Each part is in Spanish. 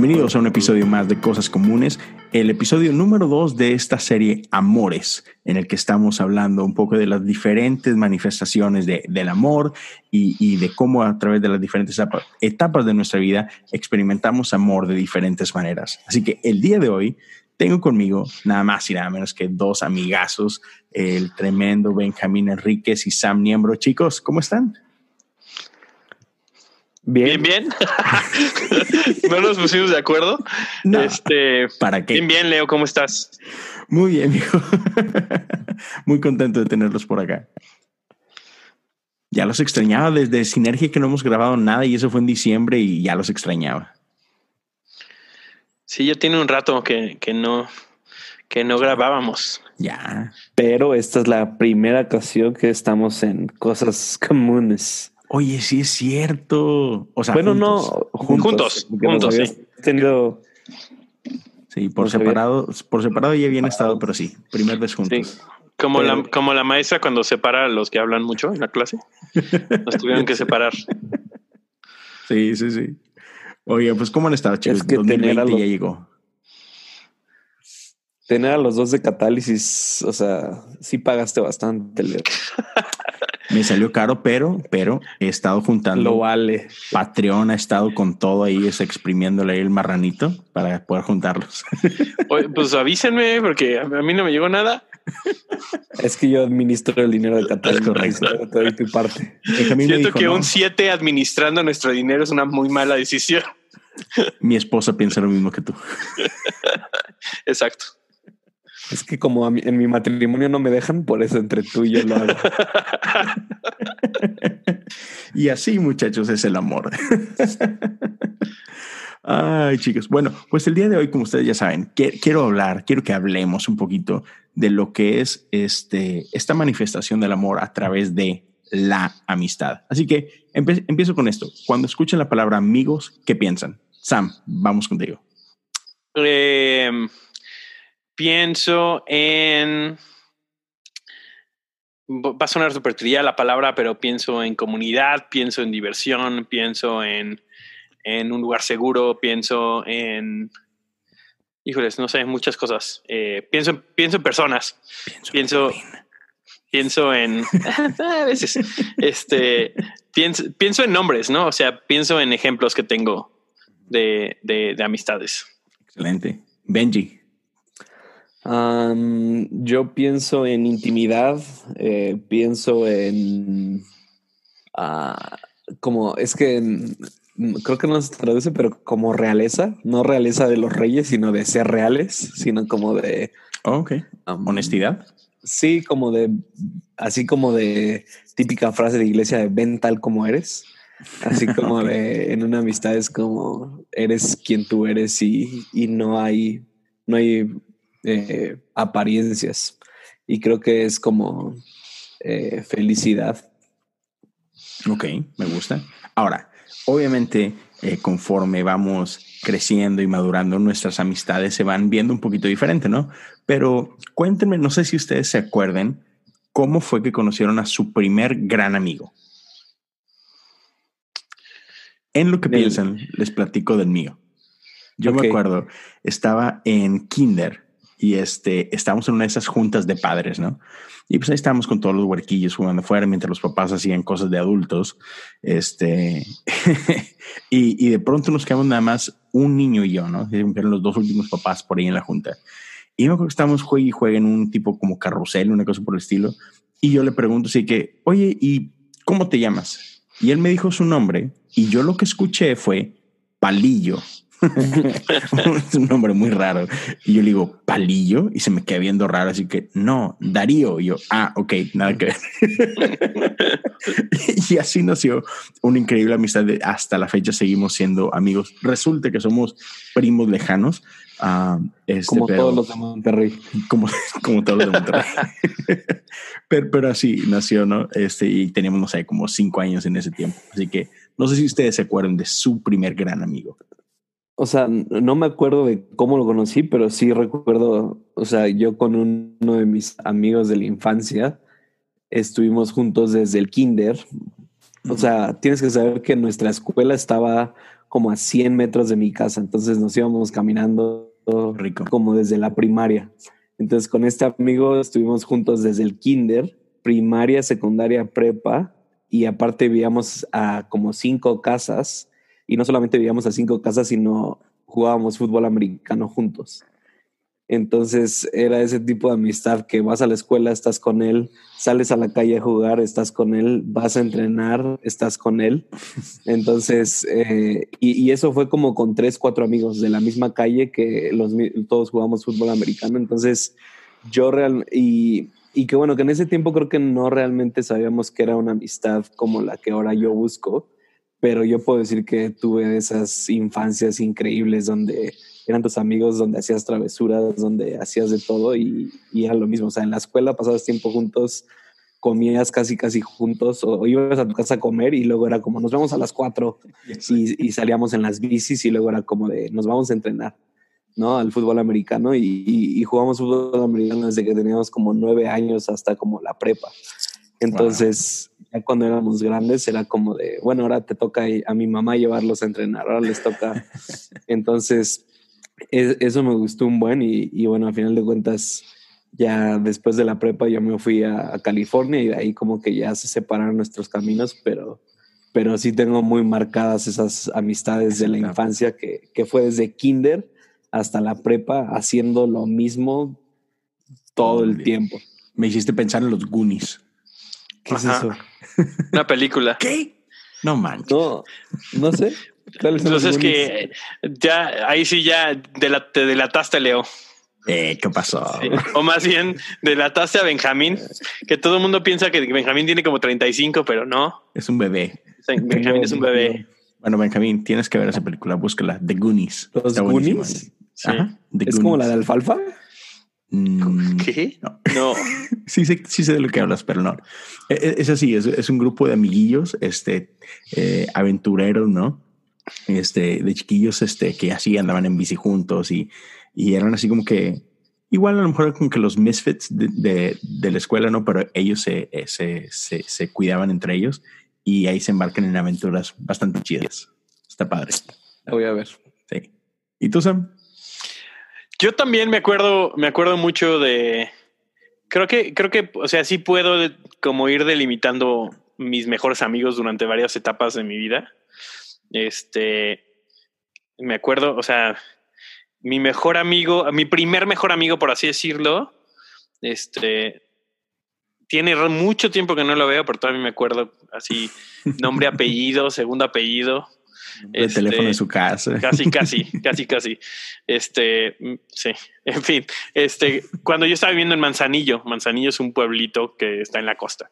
Bienvenidos a un episodio más de Cosas Comunes, el episodio número dos de esta serie Amores, en el que estamos hablando un poco de las diferentes manifestaciones de, del amor y, y, de cómo a través de las diferentes etapas de nuestra vida experimentamos amor de diferentes maneras. Así que el día de hoy tengo conmigo nada más y nada menos que dos amigazos, el tremendo Benjamín Enríquez y Sam Niembro. Chicos, ¿cómo están? Bien, bien. no nos pusimos de acuerdo. No, este, ¿Para qué? Bien, bien, Leo, ¿cómo estás? Muy bien, hijo. Muy contento de tenerlos por acá. Ya los extrañaba desde Sinergia que no hemos grabado nada y eso fue en diciembre y ya los extrañaba. Sí, ya tiene un rato que, que no que no grabábamos. Ya. Pero esta es la primera ocasión que estamos en cosas comunes. Oye, sí es cierto. O sea, bueno, juntos. no juntos, juntos, sí. Tenido. Sí, por separado, por separado ya habían estado, pero sí, primer vez juntos. Sí. Como, pero... la, como la maestra cuando separa a los que hablan mucho en la clase. Nos tuvieron que separar. Sí, sí, sí. Oye, pues ¿cómo han estado, chicos? Es que 2020 los, ya llegó. Tener a los dos de catálisis, o sea, sí pagaste bastante, Leo. Me salió caro, pero, pero he estado juntando. Lo vale. Patreon ha estado con todo ahí, es exprimiéndole ahí el marranito para poder juntarlos. Oye, pues avísenme, porque a mí no me llegó nada. Es que yo administro el dinero de Qatar. Correcto. Te doy tu parte. Siento dijo, que no. un 7 administrando nuestro dinero es una muy mala decisión. Mi esposa piensa lo mismo que tú. Exacto. Es que como mí, en mi matrimonio no me dejan, por eso entre tú y yo lo hago. y así, muchachos, es el amor. Ay, chicos. Bueno, pues el día de hoy, como ustedes ya saben, quiero hablar, quiero que hablemos un poquito de lo que es este, esta manifestación del amor a través de la amistad. Así que empe empiezo con esto. Cuando escuchen la palabra amigos, ¿qué piensan? Sam, vamos contigo. Eh, pienso en... Va a sonar súper trillada la palabra, pero pienso en comunidad, pienso en diversión, pienso en, en un lugar seguro, pienso en... Híjoles, no sé, muchas cosas. Eh, pienso, pienso en personas. Pienso, pienso, pienso en... a veces. Este, pienso, pienso en nombres, ¿no? O sea, pienso en ejemplos que tengo de, de, de amistades. Excelente. Benji. Um, yo pienso en intimidad, eh, pienso en uh, como es que creo que no se traduce, pero como realeza, no realeza de los reyes, sino de ser reales, sino como de oh, ok um, honestidad. Sí, como de así como de típica frase de iglesia de ven tal como eres. Así como okay. de en una amistad es como eres quien tú eres y, y no hay no hay eh, apariencias. Y creo que es como eh, felicidad. Ok, me gusta. Ahora, obviamente, eh, conforme vamos creciendo y madurando, nuestras amistades se van viendo un poquito diferente, ¿no? Pero cuéntenme, no sé si ustedes se acuerden, cómo fue que conocieron a su primer gran amigo. En lo que del... piensan, les platico del mío. Yo okay. me acuerdo, estaba en kinder y este, estábamos en una de esas juntas de padres, ¿no? Y pues ahí estábamos con todos los huerquillos jugando afuera mientras los papás hacían cosas de adultos. Este, y, y, de pronto nos quedamos nada más un niño y yo, ¿no? Eran los dos últimos papás por ahí en la junta. Y yo creo que estábamos juegue y juegue en un tipo como carrusel, una cosa por el estilo. Y yo le pregunto así que, oye, ¿y cómo te llamas? Y él me dijo su nombre y yo lo que escuché fue Palillo. Es un nombre muy raro. Y yo le digo, palillo, y se me queda viendo raro, así que no, Darío. Y yo, ah, ok, nada que ver. y así nació una increíble amistad. De, hasta la fecha seguimos siendo amigos. Resulta que somos primos lejanos. Uh, este, como pero, todos los de Monterrey. Como, como todos los de Monterrey. pero, pero, así nació, ¿no? Este, y teníamos, no sé, como cinco años en ese tiempo. Así que no sé si ustedes se acuerdan de su primer gran amigo. O sea, no me acuerdo de cómo lo conocí, pero sí recuerdo, o sea, yo con uno de mis amigos de la infancia estuvimos juntos desde el kinder. O sea, tienes que saber que nuestra escuela estaba como a 100 metros de mi casa, entonces nos íbamos caminando Rico. como desde la primaria. Entonces con este amigo estuvimos juntos desde el kinder, primaria, secundaria, prepa, y aparte vivíamos a como cinco casas y no solamente vivíamos a cinco casas, sino jugábamos fútbol americano juntos. Entonces era ese tipo de amistad que vas a la escuela, estás con él, sales a la calle a jugar, estás con él, vas a entrenar, estás con él. Entonces, eh, y, eso fue como con tres, cuatro amigos de la misma calle que todos jugamos fútbol americano. Entonces, yo real, y, y que bueno, que en ese tiempo creo que no realmente sabíamos que era una amistad como la que ahora yo busco pero yo puedo decir que tuve esas infancias increíbles donde eran tus amigos, donde hacías travesuras, donde hacías de todo y, era lo mismo. O sea, en la escuela pasabas tiempo juntos, comías casi, casi juntos o, ibas a tu casa a comer y luego era como nos vamos a las cuatro y, salíamos en las bicis y luego era como de nos vamos a entrenar. ¿no? Al fútbol americano y, y, jugamos fútbol americano desde que teníamos como nueve años hasta como la prepa. Entonces, ya cuando éramos grandes era como de, bueno, ahora te toca a mi mamá llevarlos a entrenar, ahora les toca. Entonces, eso me gustó un buen y, bueno, a final de cuentas, ya después de la prepa yo me fui a, California y de ahí como que ya se separaron nuestros caminos, pero, pero sí tengo muy marcadas esas amistades de la infancia que, que fue desde kinder hasta la prepa haciendo lo mismo todo el tiempo. Me hiciste pensar en los Goonies. ¿Qué es eso? Una película. ¿Qué? No manches. No, no sé. Entonces que ya, ahí sí ya te delataste, Leo. Eh, ¿Qué pasó? O más bien, delataste a Benjamín, que todo el mundo piensa que Benjamín tiene como 35, pero no. Es un bebé. Benjamín es un bebé. Bueno, Benjamín, tienes que ver esa película, búscala, The Goonies. ¿Los Goonies? ¿Es como la de alfalfa? Mm, ¿Qué? No. sí, sé, sí sé de lo que hablas, pero no. E, e, es, así, es, un grupo de amiguillos, este, eh, aventureros, ¿no? Este, de chiquillos, este, que así andaban en bici juntos y, y eran así como que, igual a lo mejor como que los misfits de, de, la escuela, ¿no? Pero ellos se, eh, se, se, se, cuidaban entre ellos y ahí se embarcan en aventuras bastante chidas. Está padre. La voy a ver. Sí. ¿Y tú, Sam? Yo también me acuerdo, me acuerdo mucho de. Creo que, creo que, o sea, sí puedo como ir delimitando mis mejores amigos durante varias etapas de mi vida. Este, me acuerdo, o sea, mi mejor amigo, mi primer mejor amigo, por así decirlo, este, tiene mucho tiempo que no lo veo, pero todavía me acuerdo así, nombre, apellido, segundo apellido. El teléfono en su casa. Casi, casi, casi, casi. Este, sí, en fin. Este, cuando yo estaba viviendo en Manzanillo, Manzanillo es un pueblito que está en la costa.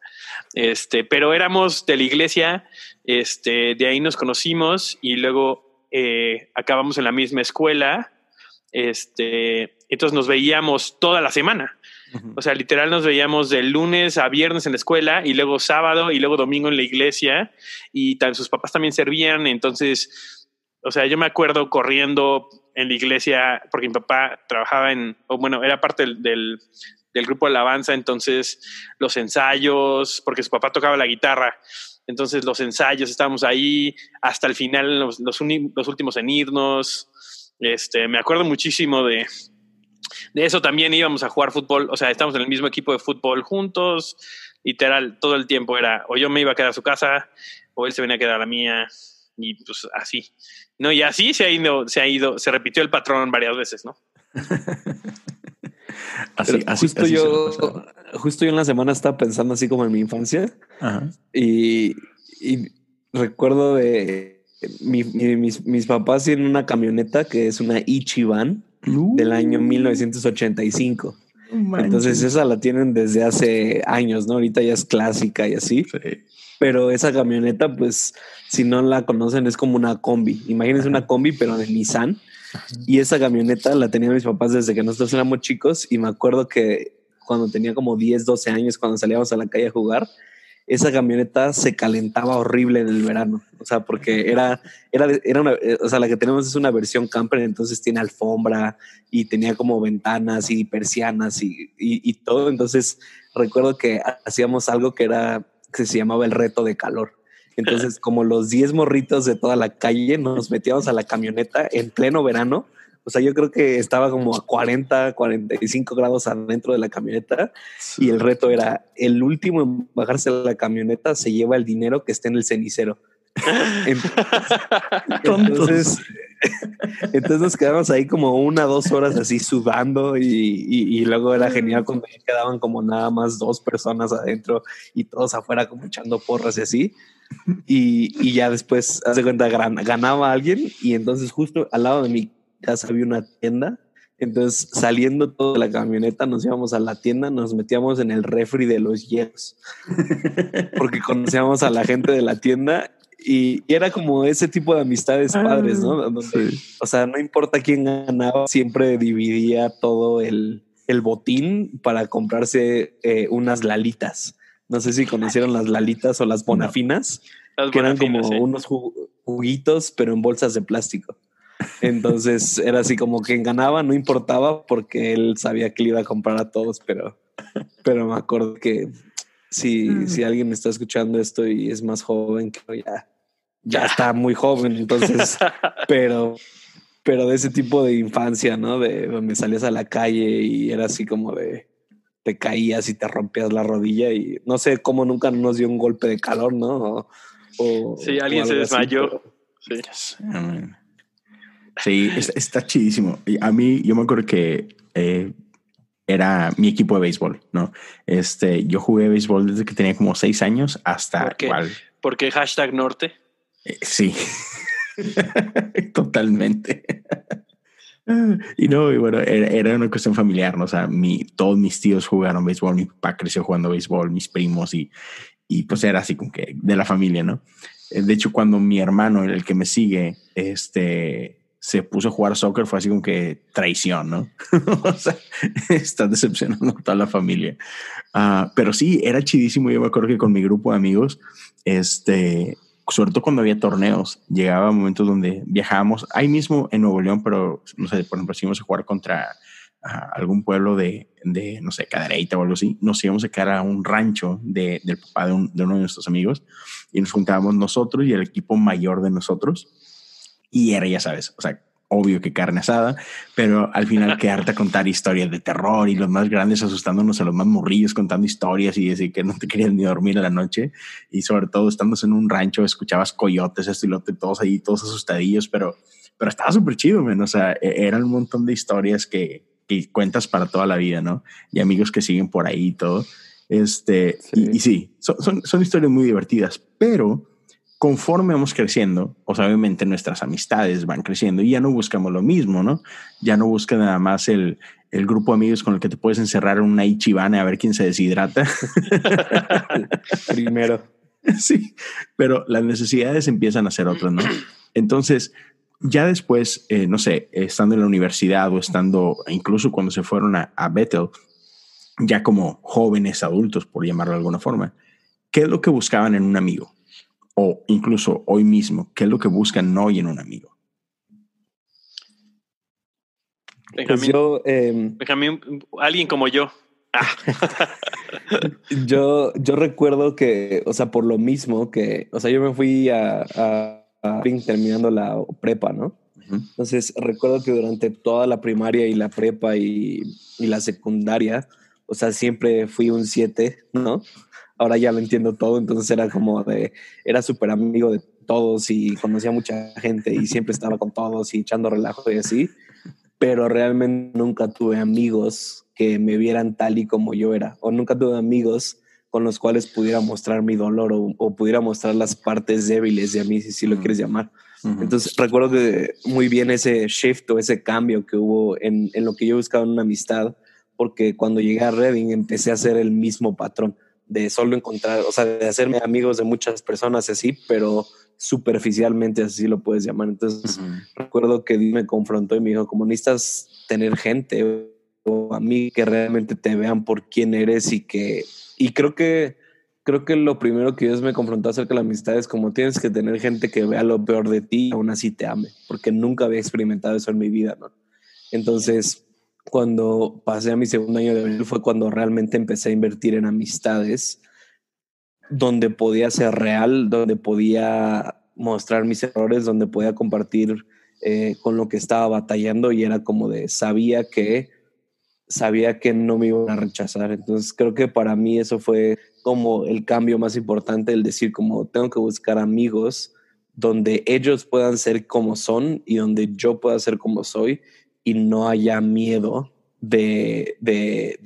Este, pero éramos de la iglesia, este, de ahí nos conocimos y luego eh, acabamos en la misma escuela. Este, entonces nos veíamos toda la semana. O sea, literal nos veíamos de lunes a viernes en la escuela y luego sábado y luego domingo en la iglesia y sus papás también servían. Entonces, o sea, yo me acuerdo corriendo en la iglesia porque mi papá trabajaba en, o bueno, era parte del, grupo de alabanza, entonces los ensayos, porque su papá tocaba la guitarra. Entonces los ensayos, estábamos ahí hasta el final, los, los últimos en irnos. Este, me acuerdo muchísimo de, de eso también íbamos a jugar fútbol, o sea, estábamos en el mismo equipo de fútbol juntos, literal, todo el tiempo era, o yo me iba a quedar a su casa, o él se venía a quedar a la mía, y pues así. No, y así se ha ido, se ha ido, se repitió el patrón varias veces, ¿no? así, así, justo yo, justo yo en la semana estaba pensando así como en mi infancia Y, recuerdo de mis, mis, papás tienen una camioneta que es una Ichiban del año 1985. Entonces esa la tienen desde hace años, ¿no? Ahorita ya es clásica y así. Pero esa camioneta, pues, si no la conocen, es como una combi. Imagínense una combi, pero de Nissan. Y esa camioneta la tenían mis papás desde que nosotros éramos chicos. Y me acuerdo que cuando tenía como 10, 12 años, cuando salíamos a la calle a jugar, esa camioneta se calentaba horrible en el verano. O sea, porque era, era, era una, eh, o sea, la que tenemos es una versión camper, entonces tiene alfombra y tenía como ventanas y persianas y, y, todo. Entonces recuerdo que hacíamos algo que era, que se llamaba el reto de calor. Entonces, como los 10 morritos de toda la calle, nos metíamos a la camioneta en pleno verano o sea, yo creo que estaba como a 40, 45 grados adentro de la camioneta y el reto era el último en bajarse de la camioneta se lleva el dinero que esté en el cenicero. entonces, entonces nos quedamos ahí como una, dos horas así sudando y, y, luego era genial cuando quedaban como nada más dos personas adentro y todos afuera como echando porras y así. Y, y ya después, hace cuenta, ganaba alguien y entonces justo al lado de mi casa había una tienda. Entonces, saliendo toda la camioneta, nos íbamos a la tienda, nos metíamos en el refri de los hielos, porque conocíamos a la gente de la tienda y, era como ese tipo de amistades ah, padres, ¿no? O sea, no importa quién ganaba, siempre dividía todo el, el botín para comprarse eh, unas lalitas. No sé si conocieron las lalitas o las bonafinas, que eran como unos juguitos, pero en bolsas de plástico. Entonces era así como quien ganaba no importaba porque él sabía que le iba a comprar a todos, pero, pero me acuerdo que si, mm. si alguien está escuchando esto y es más joven que ya, ya está muy joven, entonces, pero, pero de ese tipo de infancia, ¿no? De donde salías a la calle y era así como de te caías y te rompías la rodilla y no sé cómo nunca nos dio un golpe de calor, ¿no? O, sí, alguien se desmayó. sí. Sí, está, chidísimo. A mí, yo me acuerdo que eh, era mi equipo de béisbol, ¿no? Este, yo jugué béisbol desde que tenía como seis años hasta ¿Por qué? ¿Por qué hashtag norte? Eh, sí, totalmente. y no, y bueno, era, una cuestión familiar, ¿no? O sea, mi, todos mis tíos jugaron béisbol, mi papá creció jugando béisbol, mis primos y, y pues era así como que de la familia, ¿no? Eh, de hecho, cuando mi hermano, el que me sigue, este, se puso a jugar soccer fue así como que traición, ¿no? o sea, está decepcionando a toda la familia. Ah, pero sí, era chidísimo. Yo me acuerdo que con mi grupo de amigos, este, sobre todo cuando había torneos, llegaba momentos donde viajábamos ahí mismo en Nuevo León, pero no sé, por ejemplo, si íbamos a jugar contra ah, algún pueblo de, de, no sé, Cadereyta o algo así, nos íbamos a quedar a un rancho de, del papá de uno de nuestros amigos y nos juntábamos nosotros y el equipo mayor de nosotros y era, ya sabes, o sea, obvio que carne asada, pero al final quedarte a contar historias de terror y los más grandes asustándonos a los más morrillos contando historias y decir que no te querían ni dormir a la noche y sobre todo estando en un rancho escuchabas coyotes, lo todos ahí, todos asustadillos, pero, pero estaba súper chido, o sea, e-, eran un montón de historias que, que, cuentas para toda la vida, ¿no? Y amigos que siguen por ahí y todo. Este, Y, y, sí, son, son, son historias muy divertidas, pero conforme vamos creciendo, o sea, obviamente nuestras amistades van creciendo y ya no buscamos lo mismo, ¿no? Ya no buscas nada más el, el grupo de amigos con el que te puedes encerrar en una ichibane a ver quién se deshidrata. Primero. Sí, pero las necesidades empiezan a ser otras, ¿no? Entonces, ya después, eh, no sé, estando en la universidad o estando, incluso cuando se fueron a, a Bethel, ya como jóvenes adultos, por llamarlo de alguna forma, ¿qué es lo que buscaban en un amigo? O incluso hoy mismo, ¿qué es lo que buscan hoy en un amigo? Pues yo, em, alguien como yo. Ah. yo, yo recuerdo que, o sea, por lo mismo que, o sea, yo me fui a, terminando la prepa, ¿no? Entonces recuerdo que durante toda la primaria y la prepa y, y la secundaria, o sea, siempre fui un 7, ¿no? Ahora ya lo entiendo todo, entonces era como de, era súper amigo de todos y conocía mucha gente y siempre estaba con todos y echando relajo y así, pero realmente nunca tuve amigos que me vieran tal y como yo era, o nunca tuve amigos con los cuales pudiera mostrar mi dolor o, pudiera mostrar las partes débiles de mí, si, si lo quieres llamar. Entonces recuerdo que muy bien ese shift o ese cambio que hubo en, en lo que yo buscaba en una amistad, porque cuando llegué a Reading empecé a hacer el mismo patrón de solo encontrar, o sea, de hacerme amigos de muchas personas así, pero superficialmente así lo puedes llamar. Entonces, recuerdo que me confrontó y me dijo, como necesitas tener gente o a mí que realmente te vean por quién eres y que, y creo que, creo que lo primero que Dios me confrontó acerca de la amistad es como tienes que tener gente que vea lo peor de ti y aún así te ame, porque nunca había experimentado eso en mi vida, ¿no? Entonces, cuando pasé a mi segundo año de abril fue cuando realmente empecé a invertir en amistades donde podía ser real, donde podía mostrar mis errores, donde podía compartir eh, con lo que estaba batallando y era como de sabía que sabía que no me iban a rechazar. Entonces creo que para mí eso fue como el cambio más importante, el decir como tengo que buscar amigos donde ellos puedan ser como son y donde yo pueda ser como soy y no haya miedo de, de,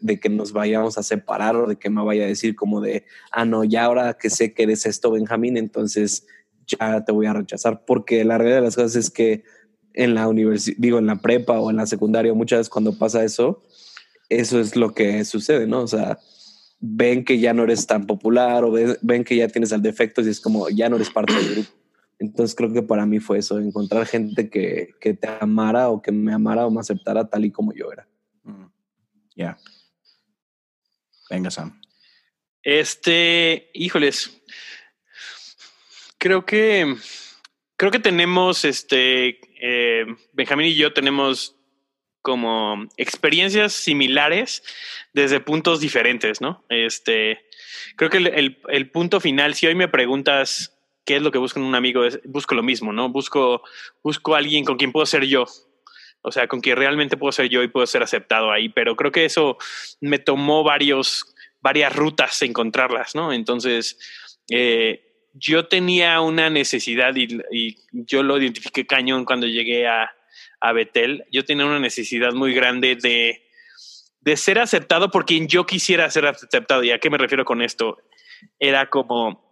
de, que nos vayamos a separar o de que me vaya a decir como de, ah, no, ya ahora que sé que eres esto, Benjamín, entonces ya te voy a rechazar. Porque la realidad de las cosas es que en la universidad, digo, en la prepa o en la secundaria, muchas veces cuando pasa eso, eso es lo que sucede, ¿no? O sea, ven que ya no eres tan popular o ven, que ya tienes el defecto y es como, ya no eres parte del grupo. Entonces creo que para mí fue eso, encontrar gente que, que te amara o que me amara o me aceptara tal y como yo era. Mm. Ya. Venga, Sam. Este, híjoles, creo que creo que tenemos, este, eh, Benjamín y yo tenemos como experiencias similares desde puntos diferentes, ¿no? Este, creo que el, el punto final, si hoy me preguntas qué es lo que busco en un amigo, busco lo mismo, ¿no? Busco, busco alguien con quien puedo ser yo. O sea, con quien realmente puedo ser yo y puedo ser aceptado ahí. Pero creo que eso me tomó varias rutas encontrarlas, ¿no? Entonces, eh, yo tenía una necesidad y, yo lo identifiqué cañón cuando llegué a, a Betel. Yo tenía una necesidad muy grande de, de ser aceptado por quien yo quisiera ser aceptado. ¿Y a qué me refiero con esto? Era como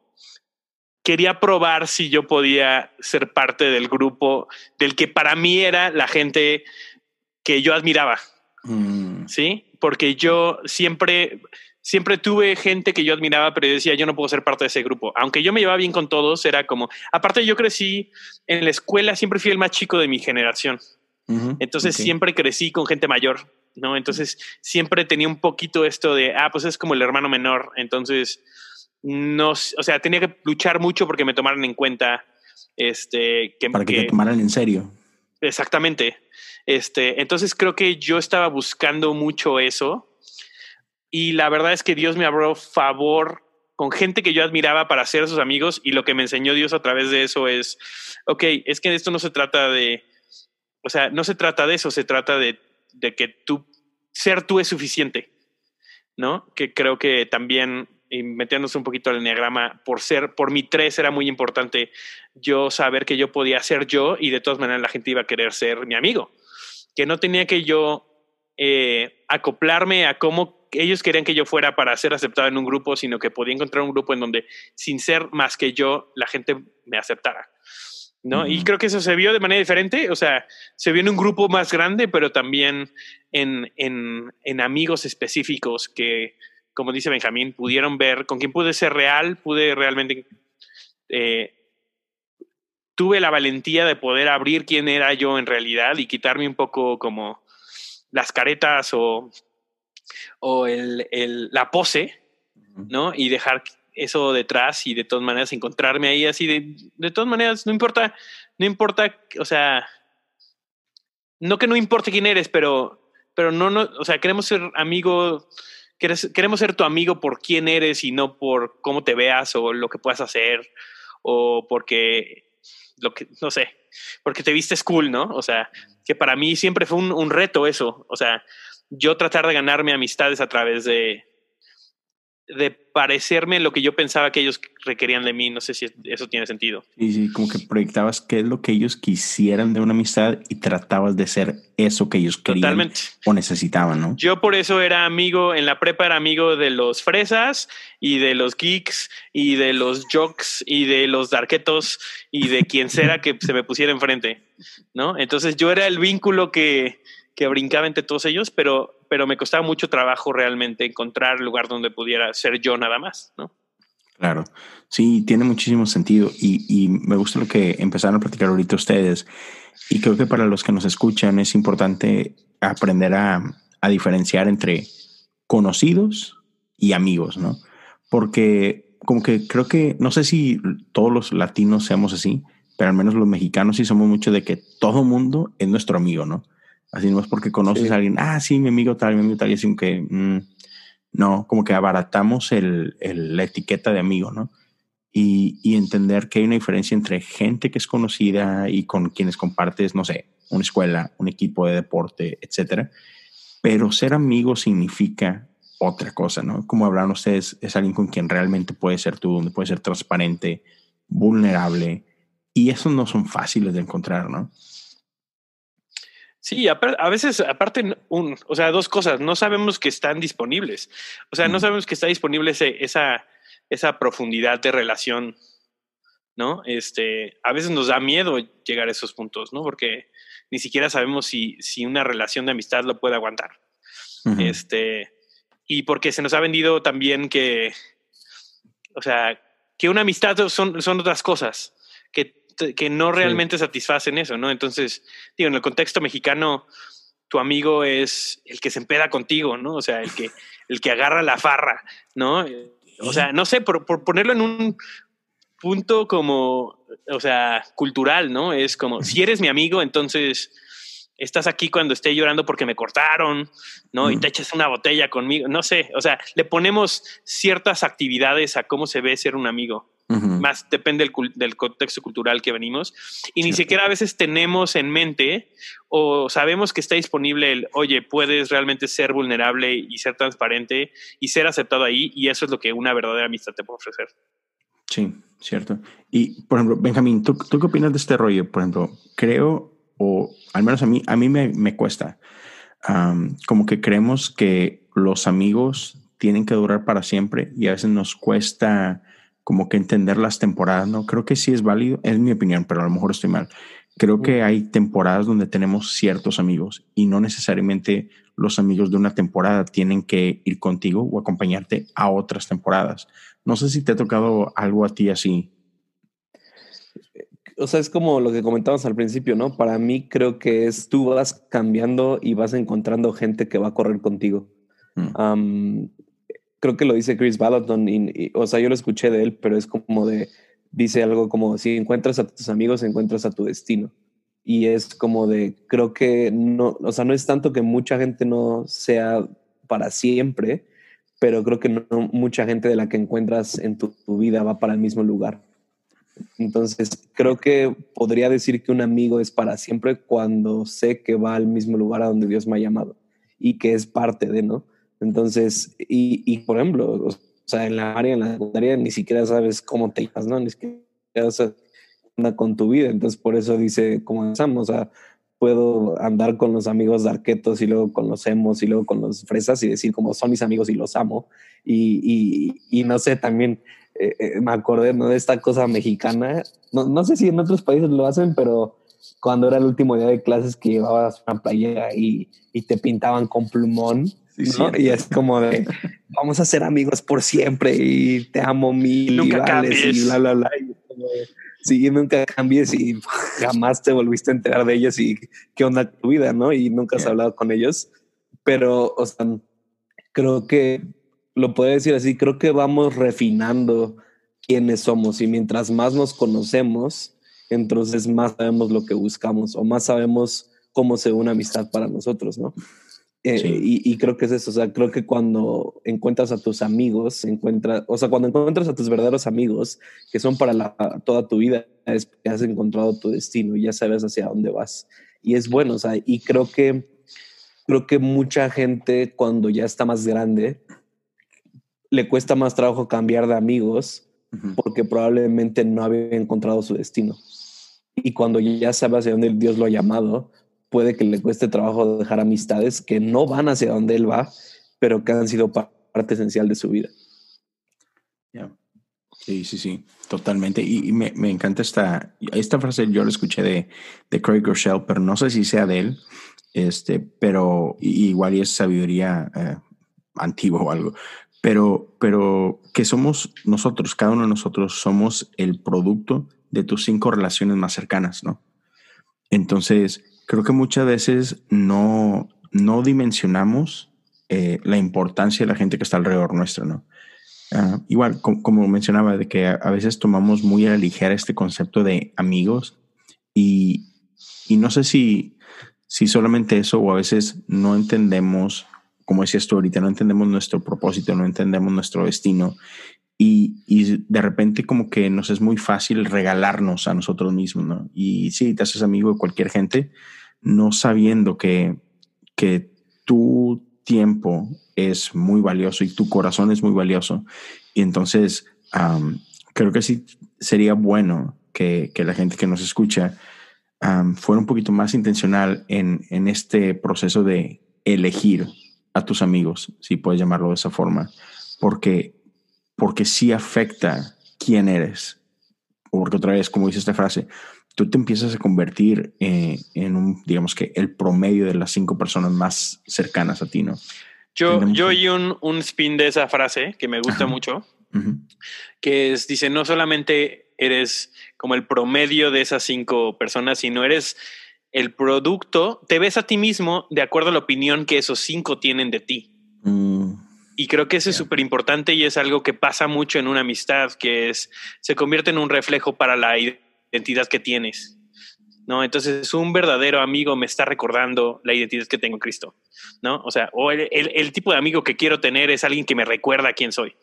quería probar si yo podía ser parte del grupo del que para mí era la gente que yo admiraba. Mm. Sí, porque yo siempre, siempre tuve gente que yo admiraba, pero yo decía, yo no puedo ser parte de ese grupo. Aunque yo me llevaba bien con todos, era como, aparte yo crecí en la escuela, siempre fui el más chico de mi generación. Entonces siempre crecí con gente mayor, ¿no? Entonces siempre tenía un poquito esto de, ah, pues es como el hermano menor. Entonces, no, o sea, tenía que luchar mucho porque me tomaran en cuenta. Este, que, Para que, te tomaran en serio. Exactamente. Este, entonces creo que yo estaba buscando mucho eso. Y la verdad es que Dios me abrió favor con gente que yo admiraba para ser sus amigos. Y lo que me enseñó Dios a través de eso es, ok, es que esto no se trata de, o sea, no se trata de eso, se trata de, de que tú, ser tú es suficiente, ¿no? Que creo que también y metiéndose un poquito al enneagrama, por ser, por mi tres era muy importante yo saber que yo podía ser yo y de todas maneras la gente iba a querer ser mi amigo. Que no tenía que yo eh, acoplarme a cómo ellos querían que yo fuera para ser aceptado en un grupo, sino que podía encontrar un grupo en donde, sin ser más que yo, la gente me aceptara. ¿no? Y creo que eso se vio de manera diferente, o sea, se vio en un grupo más grande, pero también en, en, en amigos específicos que, como dice Benjamín, pudieron ver, con quien pude ser real, pude realmente, eh, tuve la valentía de poder abrir quién era yo en realidad y quitarme un poco como las caretas o, o el, el, la pose, ¿no? Y dejar eso detrás y de todas maneras encontrarme ahí así de, de todas maneras, no importa, no importa, o sea, no que no importe quién eres, pero, pero no, no, o sea, queremos ser amigos queremos ser tu amigo por quién eres y no por cómo te veas o lo que puedas hacer o porque lo que, no sé, porque te vistes cool, ¿no? O sea, que para mí siempre fue un, un reto eso. O sea, yo tratar de ganarme amistades a través de, de parecerme lo que yo pensaba que ellos requerían de mí. No sé si eso tiene sentido. Y sí, como que proyectabas qué es lo que ellos quisieran de una amistad y tratabas de ser eso que ellos querían o necesitaban, ¿no? Yo por eso era amigo, en la prepa era amigo de los fresas y de los geeks y de los jocks y de los darquetos y de quien sea que se me pusiera enfrente, ¿no? Entonces yo era el vínculo que, que brincaba entre todos ellos, pero pero me costaba mucho trabajo realmente encontrar lugar donde pudiera ser yo nada más, ¿no? Claro, sí, tiene muchísimo sentido y, y, me gusta lo que empezaron a platicar ahorita ustedes y creo que para los que nos escuchan es importante aprender a, a diferenciar entre conocidos y amigos, ¿no? porque como que creo que, no sé si todos los latinos seamos así, pero al menos los mexicanos sí somos mucho de que todo mundo es nuestro amigo, ¿no? Así no es porque conoces a alguien, ah, sí, mi amigo tal, mi amigo tal, y así que, mm, no, como que abaratamos el, la etiqueta de amigo, ¿no? Y, y, entender que hay una diferencia entre gente que es conocida y con quienes compartes, no sé, una escuela, un equipo de deporte, etcétera. Pero ser amigo significa otra cosa, ¿no? Como hablan ustedes, es alguien con quien realmente puede ser tú, donde puede ser transparente, vulnerable, y esos no son fáciles de encontrar, ¿no? Sí, a, veces, aparte, un, o sea, dos cosas, no sabemos que están disponibles. O sea, no sabemos que está disponible esa, esa profundidad de relación, ¿no? Este, a veces nos da miedo llegar a esos puntos, ¿no? Porque ni siquiera sabemos si, si una relación de amistad lo puede aguantar. Este, y porque se nos ha vendido también que, o sea, que una amistad son, son otras cosas, que, que no realmente satisfacen eso, ¿no? Entonces, digo, en el contexto mexicano, tu amigo es el que se empeda contigo, ¿no? O sea, el que, el que agarra la farra, ¿no? O sea, no sé, por, por ponerlo en un punto como, o sea, cultural, ¿no? Es como, si eres mi amigo, entonces estás aquí cuando esté llorando porque me cortaron, ¿no? Y te echas una botella conmigo, no sé, o sea, le ponemos ciertas actividades a cómo se ve ser un amigo. Más depende del, contexto cultural que venimos. Y ni siquiera a veces tenemos en mente o sabemos que está disponible el, oye, puedes realmente ser vulnerable y ser transparente y ser aceptado ahí. Y eso es lo que una verdadera amistad te puede ofrecer. Sí, cierto. Y, por ejemplo, Benjamín, ¿tú, ¿tú qué opinas de este rollo? Por ejemplo, creo o al menos a mí, a mí me, me cuesta, como que creemos que los amigos tienen que durar para siempre y a veces nos cuesta como que entender las temporadas, ¿no? Creo que sí es válido, es mi opinión, pero a lo mejor estoy mal. Creo que hay temporadas donde tenemos ciertos amigos y no necesariamente los amigos de una temporada tienen que ir contigo o acompañarte a otras temporadas. No sé si te ha tocado algo a ti así o sea, es como lo que comentábamos al principio, ¿no? Para mí creo que es tú vas cambiando y vas encontrando gente que va a correr contigo. Mm. creo que lo dice Chris Balaton, y, o sea, yo lo escuché de él, pero es como de, dice algo como, si encuentras a tus amigos, encuentras a tu destino. Y es como de, creo que no, o sea, no es tanto que mucha gente no sea para siempre, pero creo que no, mucha gente de la que encuentras en tu vida va para el mismo lugar. Entonces, creo que podría decir que un amigo es para siempre cuando sé que va al mismo lugar a donde Dios me ha llamado y que es parte de, ¿no? Entonces, y, y por ejemplo, o sea, en la área, en la secundaria, ni siquiera sabes cómo te llamas, ¿no? Ni siquiera sabes anda con tu vida. Entonces, por eso dice, como empezamos, o sea, puedo andar con los amigos de arquetos y luego con los emos y luego con los fresas y decir como son mis amigos y los amo. Y, y, y no sé, también eh, eh, me acordé ¿no? de esta cosa mexicana. No, no, sé si en otros países lo hacen, pero cuando era el último día de clases que llevabas una playera y, y te pintaban con plumón. y es como de vamos a ser amigos por siempre y te amo mil nunca cambies. y bla bla bla. sí, nunca cambies y jamás te volviste a enterar de ellos y qué onda tu vida, ¿no? Y nunca has hablado con ellos. Pero, o sea, creo que lo puedo decir así, creo que vamos refinando quiénes somos y mientras más nos conocemos, entonces más sabemos lo que buscamos o más sabemos cómo se una amistad para nosotros, ¿no? Eh, y, creo que es eso, o sea, creo que cuando encuentras a tus amigos, encuentras, o sea, cuando encuentras a tus verdaderos amigos, que son para la, toda tu vida, es que has encontrado tu destino y ya sabes hacia dónde vas. Y es bueno, o sea, y creo que, creo que mucha gente cuando ya está más grande, le cuesta más trabajo cambiar de amigos porque probablemente no había encontrado su destino. Y cuando ya sabe hacia dónde Dios lo ha llamado, puede que le cueste trabajo dejar amistades que no van hacia donde él va, pero que han sido parte esencial de su vida. Sí, sí, sí, totalmente. Y, me, me, encanta esta, esta frase, yo la escuché de, de Craig Rochelle, pero no sé si sea de él, este, pero igual y es sabiduría eh, antigua o algo pero, pero que somos nosotros, cada uno de nosotros somos el producto de tus cinco relaciones más cercanas, ¿no? Entonces, creo que muchas veces no, no dimensionamos eh, la importancia de la gente que está alrededor nuestro, ¿no? Ah, igual, como, mencionaba, de que a, veces tomamos muy a la ligera este concepto de amigos y, y no sé si, si solamente eso o a veces no entendemos, como decías tú ahorita, no entendemos nuestro propósito, no entendemos nuestro destino y, y, de repente como que nos es muy fácil regalarnos a nosotros mismos, ¿no? Y sí, te haces amigo de cualquier gente, no sabiendo que, que tu tiempo es muy valioso y tu corazón es muy valioso. Y entonces creo que sí sería bueno que, que, la gente que nos escucha fuera un poquito más intencional en, en este proceso de elegir a tus amigos, si puedes llamarlo de esa forma, porque porque sí afecta quién eres. Porque otra vez, como dice esta frase, tú te empiezas a convertir eh, en un, digamos que, el promedio de las cinco personas más cercanas a ti, ¿no? Yo, yo oí un, un, spin de esa frase que me gusta mucho, que es, dice, no solamente eres como el promedio de esas cinco personas, sino eres el producto, te ves a ti mismo de acuerdo a la opinión que esos cinco tienen de ti. Mm. Y creo que eso es súper importante y es algo que pasa mucho en una amistad, que es, se convierte en un reflejo para la identidad que tienes. ¿no? Entonces, un verdadero amigo me está recordando la identidad que tengo en Cristo, ¿no? O sea, o el, el, tipo de amigo que quiero tener es alguien que me recuerda quién soy,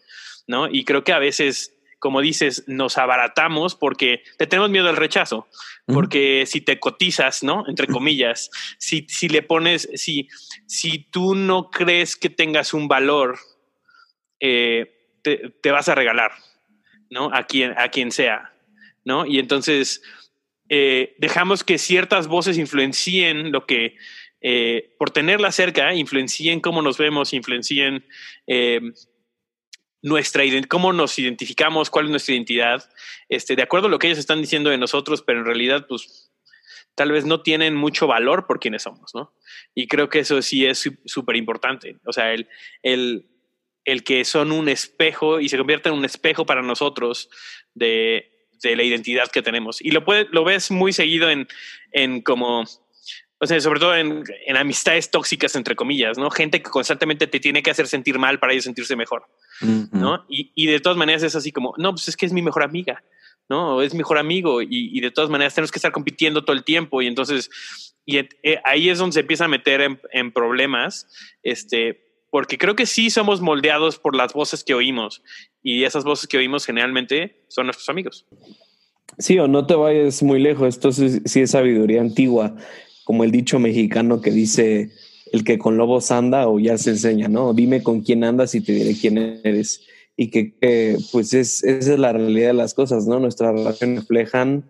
¿no? Y creo que a veces, como dices, nos abaratamos porque te tenemos miedo al rechazo, porque si te cotizas, ¿no? Entre comillas, si, si le pones, si, si tú no crees que tengas un valor, eh, te, vas a regalar, ¿no? A quien, a quien sea, ¿no? Y entonces eh, dejamos que ciertas voces influencien lo que, eh, por tenerla cerca, influencien cómo nos vemos, influencien nuestra cómo nos identificamos, cuál es nuestra identidad, este, de acuerdo a lo que ellos están diciendo de nosotros, pero en realidad, pues, tal vez no tienen mucho valor por quienes somos, ¿no? Y creo que eso sí es súper importante. O sea, el, el, el, que son un espejo y se convierten en un espejo para nosotros de, de la identidad que tenemos. Y lo, puede, lo ves muy seguido en, en como o sea, sobre todo en, en, amistades tóxicas, entre comillas, ¿no? Gente que constantemente te tiene que hacer sentir mal para ellos sentirse mejor, ¿no? Y, y, de todas maneras es así como, no, pues es que es mi mejor amiga, ¿no? es mi mejor amigo y, y, de todas maneras tenemos que estar compitiendo todo el tiempo y entonces, y eh, ahí es donde se empieza a meter en, en, problemas, este, porque creo que sí somos moldeados por las voces que oímos y esas voces que oímos generalmente son nuestros amigos. Sí, o no te vayas muy lejos, esto sí es sabiduría antigua como el dicho mexicano que dice, el que con lobos anda o ya se enseña, ¿no? Dime con quién andas y te diré quién eres. Y que, pues es, esa es la realidad de las cosas, ¿no? Nuestras relaciones reflejan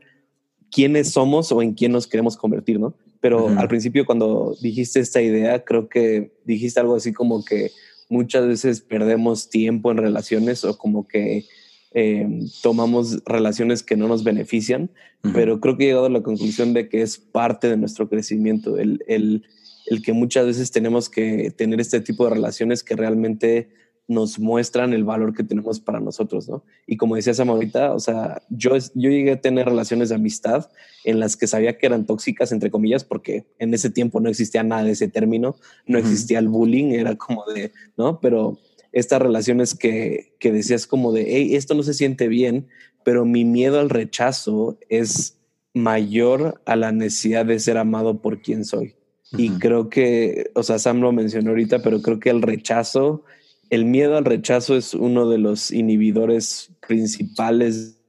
quiénes somos o en quién nos queremos convertir, ¿no? Pero al principio cuando dijiste esta idea, creo que dijiste algo así como que muchas veces perdemos tiempo en relaciones o como que eh, tomamos relaciones que no nos benefician, pero creo que he llegado a la conclusión de que es parte de nuestro crecimiento, el, el, el, que muchas veces tenemos que tener este tipo de relaciones que realmente nos muestran el valor que tenemos para nosotros, ¿no? Y como decía Sam ahorita, o sea, yo, yo llegué a tener relaciones de amistad en las que sabía que eran tóxicas, entre comillas, porque en ese tiempo no existía nada de ese término, no existía el bullying, era como de, ¿no? Pero estas relaciones que, que decías como de, hey, esto no se siente bien, pero mi miedo al rechazo es mayor a la necesidad de ser amado por quien soy. Y creo que, o sea, Sam lo mencionó ahorita, pero creo que el rechazo, el miedo al rechazo es uno de los inhibidores principales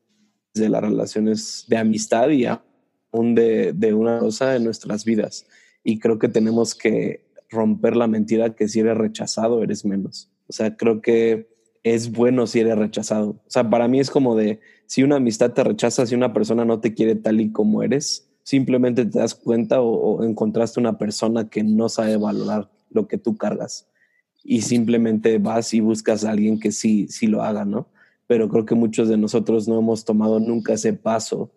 de las relaciones de amistad y aún de, de una cosa en nuestras vidas. Y creo que tenemos que romper la mentira que si eres rechazado eres menos. O sea, creo que es bueno si eres rechazado. O sea, para mí es como de, si una amistad te rechaza, si una persona no te quiere tal y como eres, simplemente te das cuenta o, encontraste una persona que no sabe valorar lo que tú cargas y simplemente vas y buscas a alguien que sí, sí lo haga, ¿no? Pero creo que muchos de nosotros no hemos tomado nunca ese paso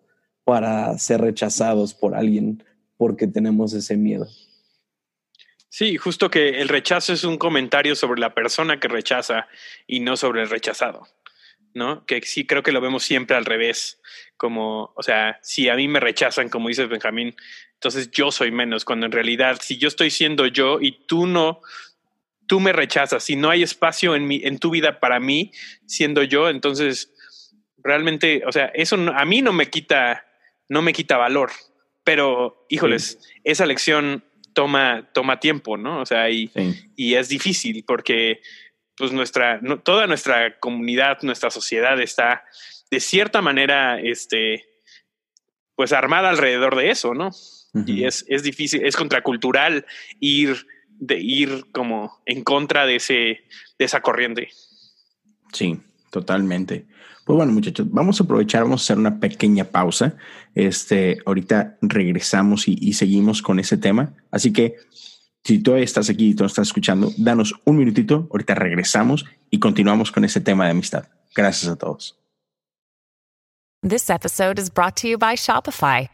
para ser rechazados por alguien porque tenemos ese miedo. Sí, justo que el rechazo es un comentario sobre la persona que rechaza y no sobre el rechazado, ¿no? Que sí creo que lo vemos siempre al revés, como, o sea, si a mí me rechazan, como dices Benjamín, entonces yo soy menos, cuando en realidad si yo estoy siendo yo y tú no tú me rechazas, si no hay espacio en, mi, en tu vida para mí, siendo yo, entonces realmente, o sea, eso a mí no me quita, no me quita valor, pero híjoles, esa lección toma, toma tiempo, ¿no? O sea, y, y es difícil porque pues nuestra, toda nuestra comunidad, nuestra sociedad está de cierta manera, este, pues armada alrededor de eso, ¿no? Y es, es difícil, es contracultural ir de ir como en contra de ese de esa corriente. Sí, totalmente. Pues bueno, muchachos, vamos a aprovechar, vamos a hacer una pequeña pausa. Este, ahorita regresamos y, y seguimos con ese tema. Así que si tú estás aquí y tú estás escuchando, danos un minutito, ahorita regresamos y continuamos con ese tema de amistad. Gracias a todos. This episode is brought to you by Shopify.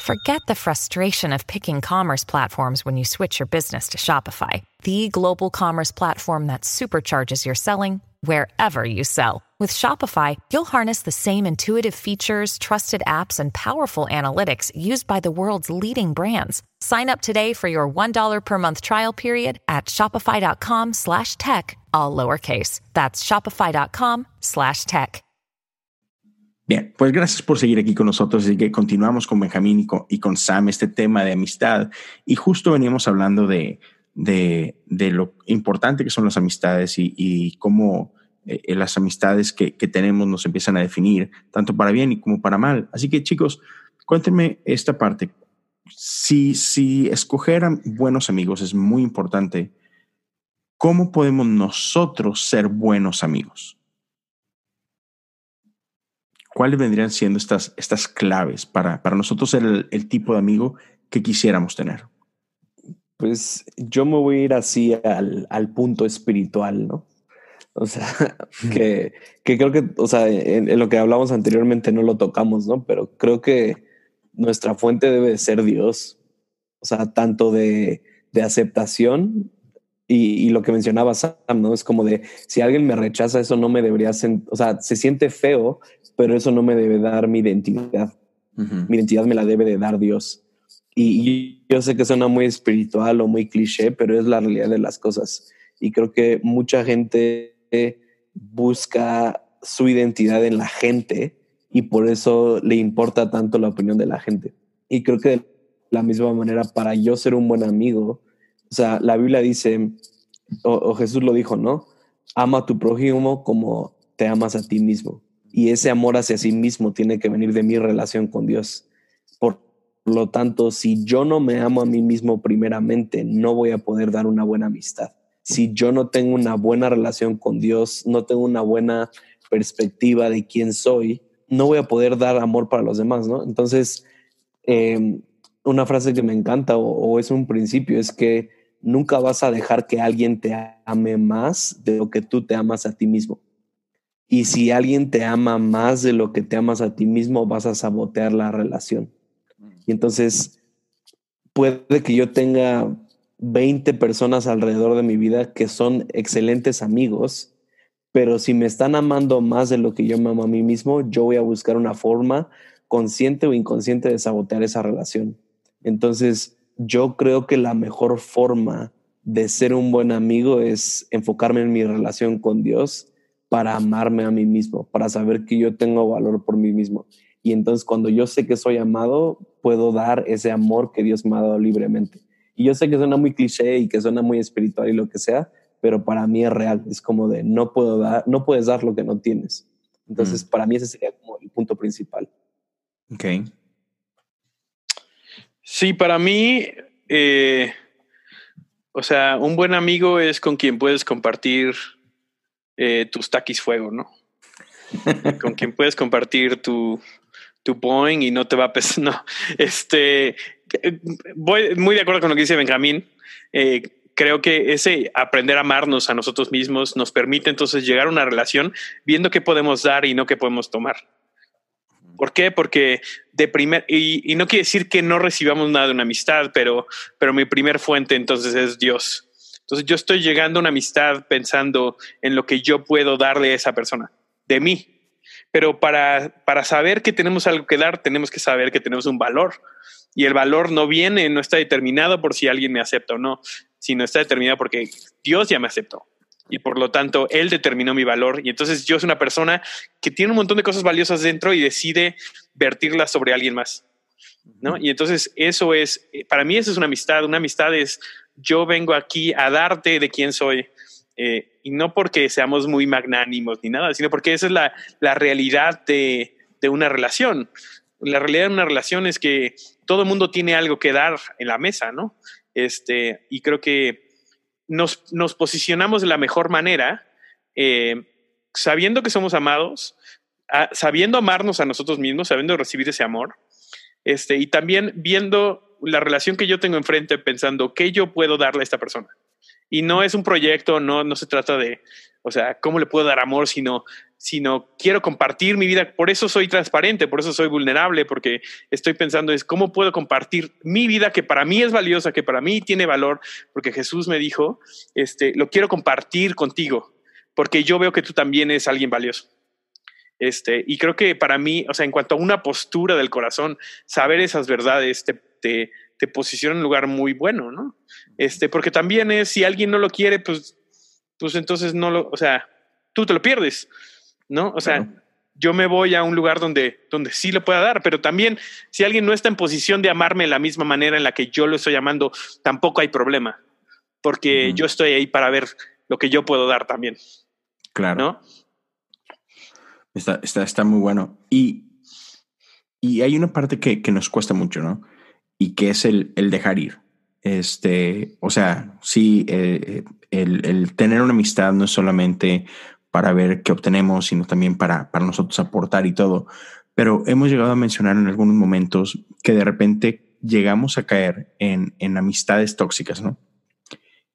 Forget the frustration of picking commerce platforms when you switch your business to Shopify, the global commerce platform that supercharges your selling wherever you sell. With Shopify, you'll harness the same intuitive features, trusted apps, and powerful analytics used by the world's leading brands. Sign up today for your $1 per month trial period at shopify.com slash tech, all lowercase. That's shopify.com slash tech. Bien, pues gracias por seguir aquí con nosotros. Así que continuamos con Benjamín y con, y con Sam este tema de amistad. Y justo veníamos hablando de, de, de lo importante que son las amistades y, y cómo eh, las amistades que, que, tenemos nos empiezan a definir, tanto para bien como para mal. Así que chicos, cuéntenme esta parte. Si, si escoger buenos amigos es muy importante, ¿cómo podemos nosotros ser buenos amigos? ¿Cuáles vendrían siendo estas, estas claves para, para nosotros ser el, el tipo de amigo que quisiéramos tener? Pues yo me voy a ir así al, al punto espiritual, ¿no? O sea, que, que, creo que, o sea, en, en, lo que hablamos anteriormente no lo tocamos, ¿no? Pero creo que nuestra fuente debe de ser Dios. O sea, tanto de, de aceptación y, y, lo que mencionaba Sam, ¿no? Es como de, si alguien me rechaza, eso no me debería, o sea, se siente feo, pero eso no me debe dar mi identidad. Uh -huh. Mi identidad me la debe de dar Dios. Y yo sé que suena muy espiritual o muy cliché, pero es la realidad de las cosas. Y creo que mucha gente busca su identidad en la gente y por eso le importa tanto la opinión de la gente. Y creo que de la misma manera, para yo ser un buen amigo, o sea, la Biblia dice, o, Jesús lo dijo, ¿no? Ama a tu prójimo como te amas a ti mismo. Y ese amor hacia sí mismo tiene que venir de mi relación con Dios. Por lo tanto, si yo no me amo a mí mismo primeramente, no voy a poder dar una buena amistad. Si yo no tengo una buena relación con Dios, no tengo una buena perspectiva de quién soy, no voy a poder dar amor para los demás, ¿no? Entonces, eh, una frase que me encanta o, o es un principio es que nunca vas a dejar que alguien te ame más de lo que tú te amas a ti mismo. Y si alguien te ama más de lo que te amas a ti mismo, vas a sabotear la relación. Y entonces puede que yo tenga 20 personas alrededor de mi vida que son excelentes amigos, pero si me están amando más de lo que yo me amo a mí mismo, yo voy a buscar una forma consciente o inconsciente de sabotear esa relación. Entonces, yo creo que la mejor forma de ser un buen amigo es enfocarme en mi relación con Dios para amarme a mí mismo, para saber que yo tengo valor por mí mismo. Y entonces cuando yo sé que soy amado, puedo dar ese amor que Dios me ha dado libremente. Y yo sé que suena muy cliché y que suena muy espiritual y lo que sea, pero para mí es real. Es como de no puedo dar, no puedes dar lo que no tienes. Entonces, mm. para mí ese sería como el punto principal. Ok. Sí, para mí, eh, o sea, un buen amigo es con quien puedes compartir eh, tus taquis fuego, ¿no? con quien puedes compartir tu, tu Boeing y no te va a pesar. No, este, voy muy de acuerdo con lo que dice Benjamín. Eh, creo que ese aprender a amarnos a nosotros mismos nos permite entonces llegar a una relación viendo qué podemos dar y no qué podemos tomar. ¿Por qué? Porque de primer, y, y, no quiere decir que no recibamos nada de una amistad, pero, pero mi primer fuente entonces es Dios. Entonces yo estoy llegando a una amistad pensando en lo que yo puedo darle a esa persona, de mí. Pero para, para saber que tenemos algo que dar, tenemos que saber que tenemos un valor. Y el valor no viene, no está determinado por si alguien me acepta o no. sino está determinada porque Dios ya me aceptó y por lo tanto Él determinó mi valor y entonces yo soy una persona que tiene un montón de cosas valiosas dentro y decide vertirlas sobre alguien más. ¿no? Y entonces eso es, para mí eso es una amistad, una amistad es yo vengo aquí a darte de quién soy. Eh, y no porque seamos muy magnánimos ni nada, sino porque esa es la, la realidad de, de, una relación. La realidad de una relación es que todo el mundo tiene algo que dar en la mesa, ¿no? Este, y creo que nos, nos posicionamos de la mejor manera, eh, sabiendo que somos amados, sabiendo amarnos a nosotros mismos, sabiendo recibir ese amor, este, y también viendo la relación que yo tengo enfrente, pensando qué yo puedo darle a esta persona. Y no es un proyecto, no, no se trata de, o sea, cómo le puedo dar amor, sino sino quiero compartir mi vida. Por eso soy transparente, por eso soy vulnerable, porque estoy pensando es cómo puedo compartir mi vida que para mí es valiosa, que para mí tiene valor, porque Jesús me dijo, este, lo quiero compartir contigo, porque yo veo que tú también eres alguien valioso. Este, y creo que para mí, o sea, en cuanto a una postura del corazón, saber esas verdades te, te, te posiciona en un lugar muy bueno, ¿no? Este, porque también es, si alguien no lo quiere, pues, pues entonces no lo, o sea, tú te lo pierdes. ¿no? O sea, yo me voy a un lugar donde, donde sí lo pueda dar, pero también si alguien no está en posición de amarme de la misma manera en la que yo lo estoy amando, tampoco hay problema, porque yo estoy ahí para ver lo que yo puedo dar también. Claro. ¿No? Está, está, está muy bueno. Y, y hay una parte que, que, nos cuesta mucho, ¿no? Y que es el, el dejar ir. Este, o sea, sí, eh, el, el, tener una amistad no es solamente para ver qué obtenemos, sino también para, para nosotros aportar y todo. Pero hemos llegado a mencionar en algunos momentos que de repente llegamos a caer en, en amistades tóxicas, ¿no?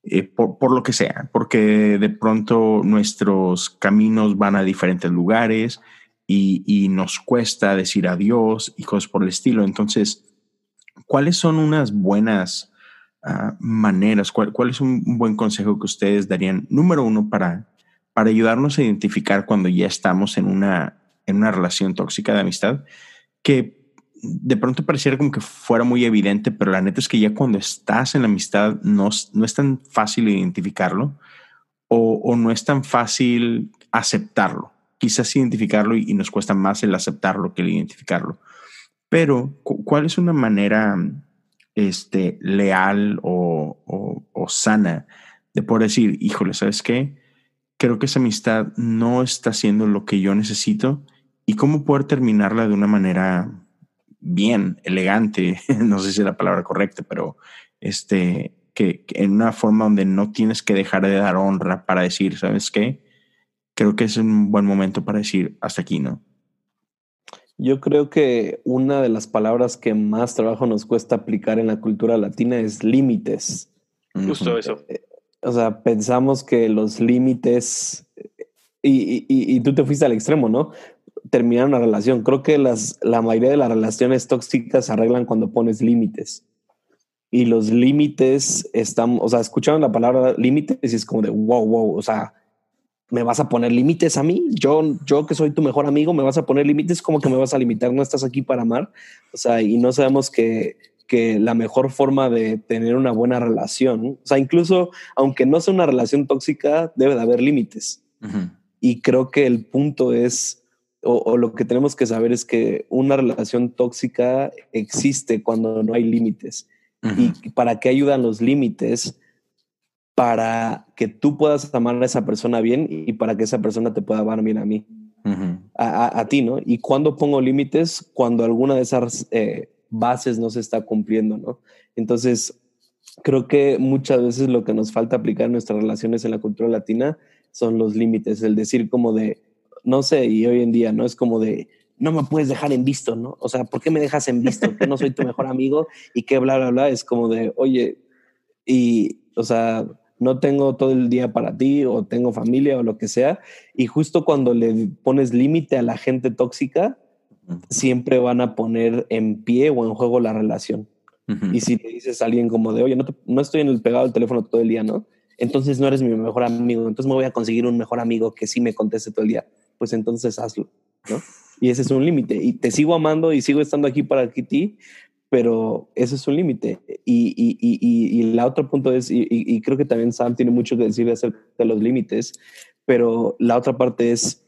Eh, por, por, lo que sea, porque de pronto nuestros caminos van a diferentes lugares y, y, nos cuesta decir adiós y cosas por el estilo. Entonces, ¿cuáles son unas buenas uh, maneras? ¿Cuál, ¿Cuál, es un buen consejo que ustedes darían, número uno, para para ayudarnos a identificar cuando ya estamos en una, en una relación tóxica de amistad, que de pronto pareciera como que fuera muy evidente, pero la neta es que ya cuando estás en la amistad no, no es tan fácil identificarlo o, o, no es tan fácil aceptarlo. Quizás identificarlo y, y, nos cuesta más el aceptarlo que el identificarlo. Pero, ¿cuál es una manera este, leal o, o, o sana de poder decir, híjole, ¿sabes qué? creo que esa amistad no está haciendo lo que yo necesito y cómo poder terminarla de una manera bien, elegante, no sé si es la palabra correcta, pero este, que, que, en una forma donde no tienes que dejar de dar honra para decir, ¿sabes qué? Creo que es un buen momento para decir hasta aquí, ¿no? Yo creo que una de las palabras que más trabajo nos cuesta aplicar en la cultura latina es límites. Justo eso. Eh, o sea, pensamos que los límites, y, y, y, tú te fuiste al extremo, ¿no? Terminar una relación. Creo que las, la mayoría de las relaciones tóxicas se arreglan cuando pones límites. Y los límites están, o sea, escucharon la palabra límites y es como de wow, wow, o sea, ¿me vas a poner límites a mí? Yo, yo que soy tu mejor amigo, ¿me vas a poner límites? ¿Cómo que me vas a limitar? ¿No estás aquí para amar? O sea, y no sabemos que que la mejor forma de tener una buena relación, o sea, incluso aunque no sea una relación tóxica, debe de haber límites. Uh -huh. Y creo que el punto es, o, o, lo que tenemos que saber es que una relación tóxica existe cuando no hay límites. Uh -huh. ¿Y para qué ayudan los límites? Para que tú puedas amar a esa persona bien y para que esa persona te pueda amar bien a mí. Uh -huh. a, a, a, ti, ¿no? Y cuando pongo límites, cuando alguna de esas eh, bases no se está cumpliendo, ¿no? Entonces, creo que muchas veces lo que nos falta aplicar en nuestras relaciones en la cultura latina son los límites, el decir como de, no sé, y hoy en día, ¿no? Es como de, no me puedes dejar en visto, ¿no? O sea, ¿por qué me dejas en visto? Que no soy tu mejor amigo y que bla, bla, bla. Es como de, oye, y, o sea, no tengo todo el día para ti o tengo familia o lo que sea. Y justo cuando le pones límite a la gente tóxica, siempre van a poner en pie o en juego la relación. Uh -huh. Y si le dices a alguien como de, oye, no, te, no estoy en el pegado del teléfono todo el día, ¿no? Entonces no eres mi mejor amigo, entonces me voy a conseguir un mejor amigo que sí me conteste todo el día. Pues entonces hazlo, ¿no? Y ese es un límite. Y te sigo amando y sigo estando aquí para ti, pero ese es un límite. y, y, y, y, la otro punto es, y, creo que también Sam tiene mucho que decir acerca de los límites, pero la otra parte es,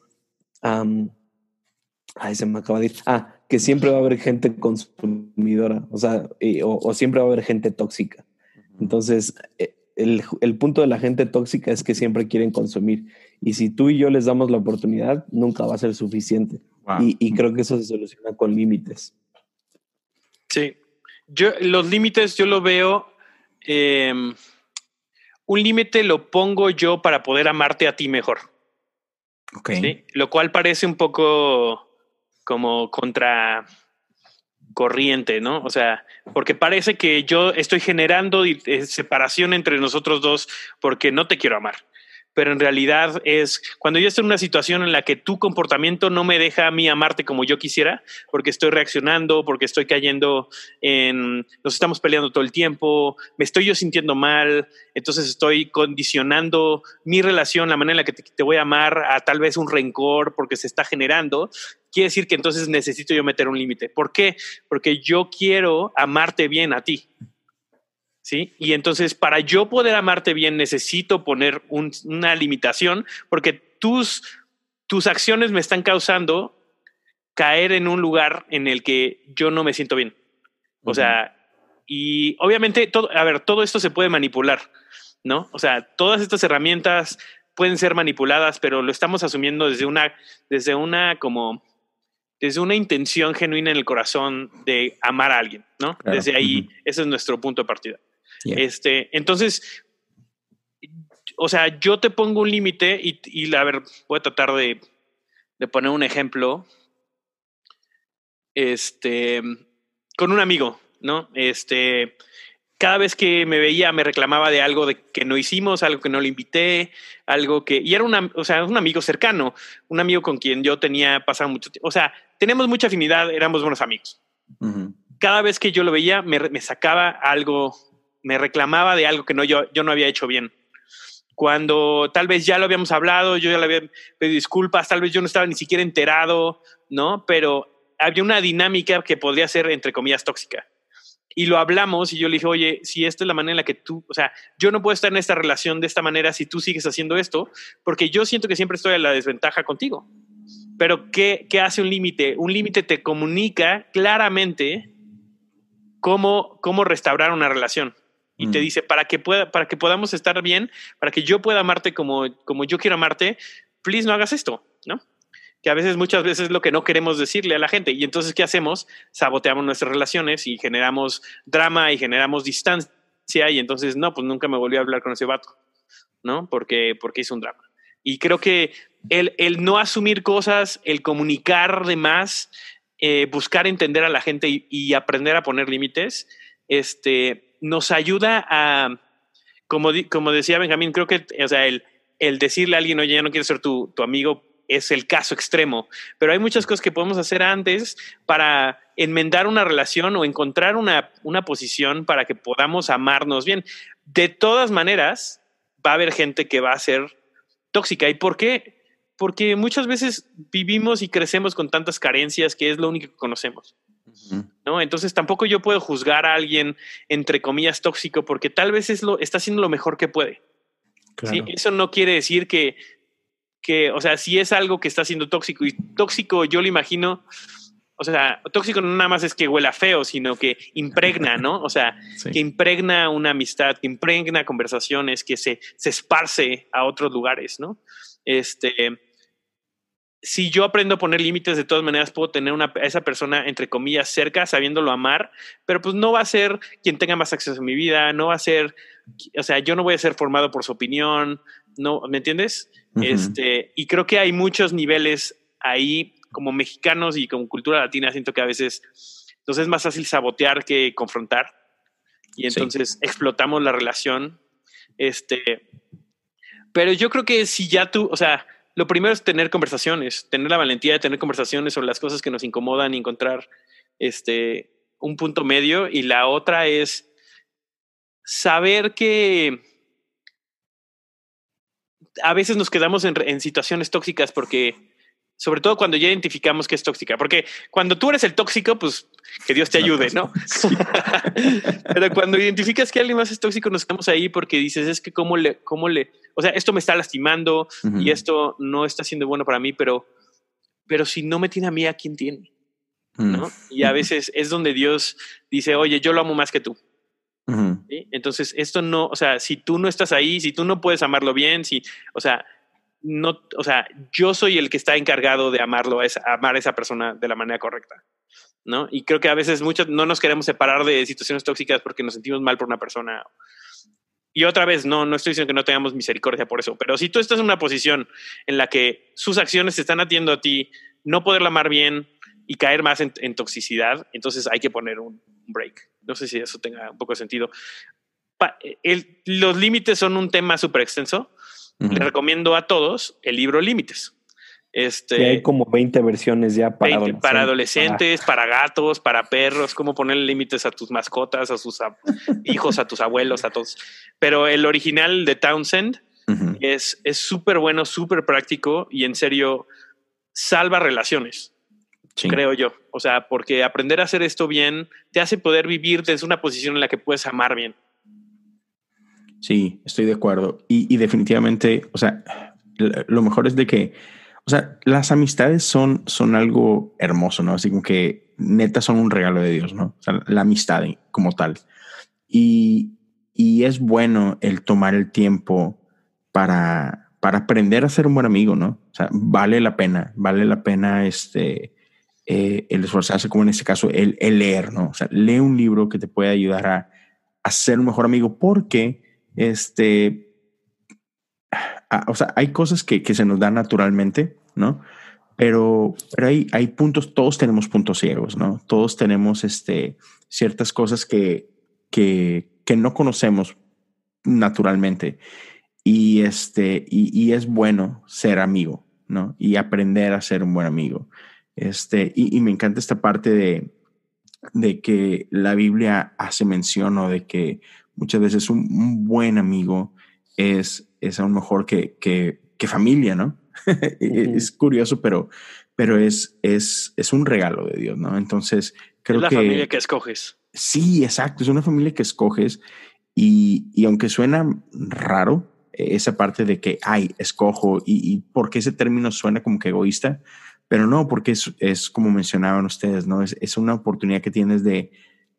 ay, se me acaba de ir, ah, que siempre va a haber gente consumidora, o sea, o, siempre va a haber gente tóxica. Entonces, eh, el, el, punto de la gente tóxica es que siempre quieren consumir. Y si tú y yo les damos la oportunidad, nunca va a ser suficiente. Y, y, creo que eso se soluciona con límites. Sí, yo los límites yo lo veo, em, un límite lo pongo yo para poder amarte a ti mejor. Ok. Lo cual parece un poco como contra corriente, ¿no? O sea, porque parece que yo estoy generando eh, separación entre nosotros dos porque no te quiero amar pero en realidad es cuando yo estoy en una situación en la que tu comportamiento no me deja a mí amarte como yo quisiera, porque estoy reaccionando, porque estoy cayendo en, nos estamos peleando todo el tiempo, me estoy yo sintiendo mal, entonces estoy condicionando mi relación, la manera en la que te, te voy a amar, a tal vez un rencor porque se está generando, quiere decir que entonces necesito yo meter un límite. ¿Por qué? Porque yo quiero amarte bien a ti. ¿Sí? Y entonces, para yo poder amarte bien, necesito poner una limitación porque tus, tus acciones me están causando caer en un lugar en el que yo no me siento bien. O sea, y obviamente, todo, a ver, todo esto se puede manipular, ¿no? O sea, todas estas herramientas pueden ser manipuladas, pero lo estamos asumiendo desde una, desde una como, desde una intención genuina en el corazón de amar a alguien, ¿no? Desde ahí, ese es nuestro punto de partida. Este, entonces, o sea, yo te pongo un límite y, y, a ver, voy a tratar de, de, poner un ejemplo. Este, con un amigo, ¿no? Este, cada vez que me veía me reclamaba de algo de que no hicimos, algo que no le invité, algo que y era una, o sea, un amigo cercano, un amigo con quien yo tenía pasado mucho tiempo, o sea, tenemos mucha afinidad, éramos buenos amigos. Cada vez que yo lo veía me, me, sacaba algo me reclamaba de algo que no, yo, yo no había hecho bien. Cuando tal vez ya lo habíamos hablado, yo ya le había pedido disculpas, tal vez yo no estaba ni siquiera enterado, ¿no? Pero había una dinámica que podría ser, entre comillas, tóxica. Y lo hablamos y yo le dije, oye, si esta es la manera en la que tú, o sea, yo no puedo estar en esta relación de esta manera si tú sigues haciendo esto, porque yo siento que siempre estoy a la desventaja contigo. Pero ¿qué, qué hace un límite? Un límite te comunica claramente cómo, cómo restaurar una relación y te mm. dice, para que, pueda, para que podamos estar bien, para que yo pueda amarte como, como yo quiero amarte, please no hagas esto, ¿no? Que a veces, muchas veces es lo que no queremos decirle a la gente. Y entonces, ¿qué hacemos? Saboteamos nuestras relaciones y generamos drama y generamos distancia. Y entonces, no, pues nunca me volví a hablar con ese vato, ¿no? Porque, porque hizo un drama. Y creo que el, el no asumir cosas, el comunicar de más, eh, buscar entender a la gente y, y aprender a poner límites, este, nos ayuda a, como, como decía Benjamín, creo que, o sea, el, el decirle a alguien, oye, ya no quiero ser tu, tu amigo, es el caso extremo, pero hay muchas cosas que podemos hacer antes para enmendar una relación o encontrar una, una posición para que podamos amarnos bien. De todas maneras, va a haber gente que va a ser tóxica. ¿Y por qué? Porque muchas veces vivimos y crecemos con tantas carencias que es lo único que conocemos. ¿No? Entonces tampoco yo puedo juzgar a alguien, entre comillas, tóxico, porque tal vez es lo, está haciendo lo mejor que puede. Eso no quiere decir que, que, o sea, si es algo que está siendo tóxico, y tóxico yo lo imagino, o sea, tóxico no nada más es que huela feo, sino que impregna, ¿no? O sea, que impregna una amistad, que impregna conversaciones, que se, se esparce a otros lugares, ¿no? Este, si yo aprendo a poner límites, de todas maneras puedo tener una, a esa persona, entre comillas, cerca, sabiéndolo amar, pero pues no va a ser quien tenga más acceso a mi vida, no va a ser, o sea, yo no voy a ser formado por su opinión, no, ¿me entiendes? Este, y creo que hay muchos niveles ahí, como mexicanos y como cultura latina, siento que a veces, entonces es más fácil sabotear que confrontar, y entonces explotamos la relación, este, pero yo creo que si ya tú, o sea, lo primero es tener conversaciones, tener la valentía de tener conversaciones sobre las cosas que nos incomodan y encontrar este, un punto medio. Y la otra es saber que a veces nos quedamos en, situaciones tóxicas porque sobre todo cuando ya identificamos que es tóxica, porque cuando tú eres el tóxico, pues que Dios te ayude, ¿no? Pero cuando identificas que alguien más es tóxico, nos quedamos ahí porque dices, es que cómo le, cómo le, o sea, esto me está lastimando y esto no está siendo bueno para mí, pero, pero si no me tiene a mí, ¿a quién tiene? ¿No? Mm. Y a veces es donde Dios dice, oye, yo lo amo más que tú. Entonces, esto no, o sea, si tú no estás ahí, si tú no puedes amarlo bien, si, o sea, no, o sea, yo soy el que está encargado de amarlo, a amar a esa persona de la manera correcta, ¿no? Y creo que a veces muchos no nos queremos separar de situaciones tóxicas porque nos sentimos mal por una persona. Y otra vez, no, no estoy diciendo que no tengamos misericordia por eso, pero si tú estás en una posición en la que sus acciones se están atiendo a ti, no poderla amar bien y caer más en, toxicidad, entonces hay que poner un, break. No sé si eso tenga un poco de sentido. los límites son un tema súper extenso le recomiendo a todos el libro Límites. Este, hay como 20 versiones ya para adolescentes. Para adolescentes, para gatos, para perros, cómo ponerle límites a tus mascotas, a sus hijos, a tus abuelos, a todos. Pero el original de Townsend es súper bueno, súper práctico y en serio salva relaciones, creo yo. O sea, porque aprender a hacer esto bien te hace poder vivir desde una posición en la que puedes amar bien. Sí, estoy de acuerdo. Y, definitivamente, o sea, lo mejor es de que, o sea, las amistades son, son algo hermoso, ¿no? Así como que neta son un regalo de Dios, ¿no? O sea, la amistad como tal. Y, y es bueno el tomar el tiempo para, para aprender a ser un buen amigo, ¿no? O sea, vale la pena, vale la pena este, eh, el esforzarse, como en este caso, el, leer, ¿no? O sea, lee un libro que te puede ayudar a, a ser un mejor amigo porque este, ah, o sea, hay cosas que, que, se nos dan naturalmente, ¿no? Pero, pero hay, hay puntos, todos tenemos puntos ciegos, ¿no? Todos tenemos este, ciertas cosas que, que, que no conocemos naturalmente. Y, este, y, y, es bueno ser amigo, ¿no? Y aprender a ser un buen amigo. Este, y, y me encanta esta parte de, de que la Biblia hace mención o de que muchas veces un, buen amigo es, es aún mejor que, que, que familia, ¿no? Es curioso, pero, pero es, es, es un regalo de Dios, ¿no? Entonces, creo que... Es la familia que escoges. Sí, exacto, es una familia que escoges y, y aunque suena raro, esa parte de que, ay, escojo y, y porque ese término suena como que egoísta, pero no, porque es, es como mencionaban ustedes, ¿no? Es, es una oportunidad que tienes de,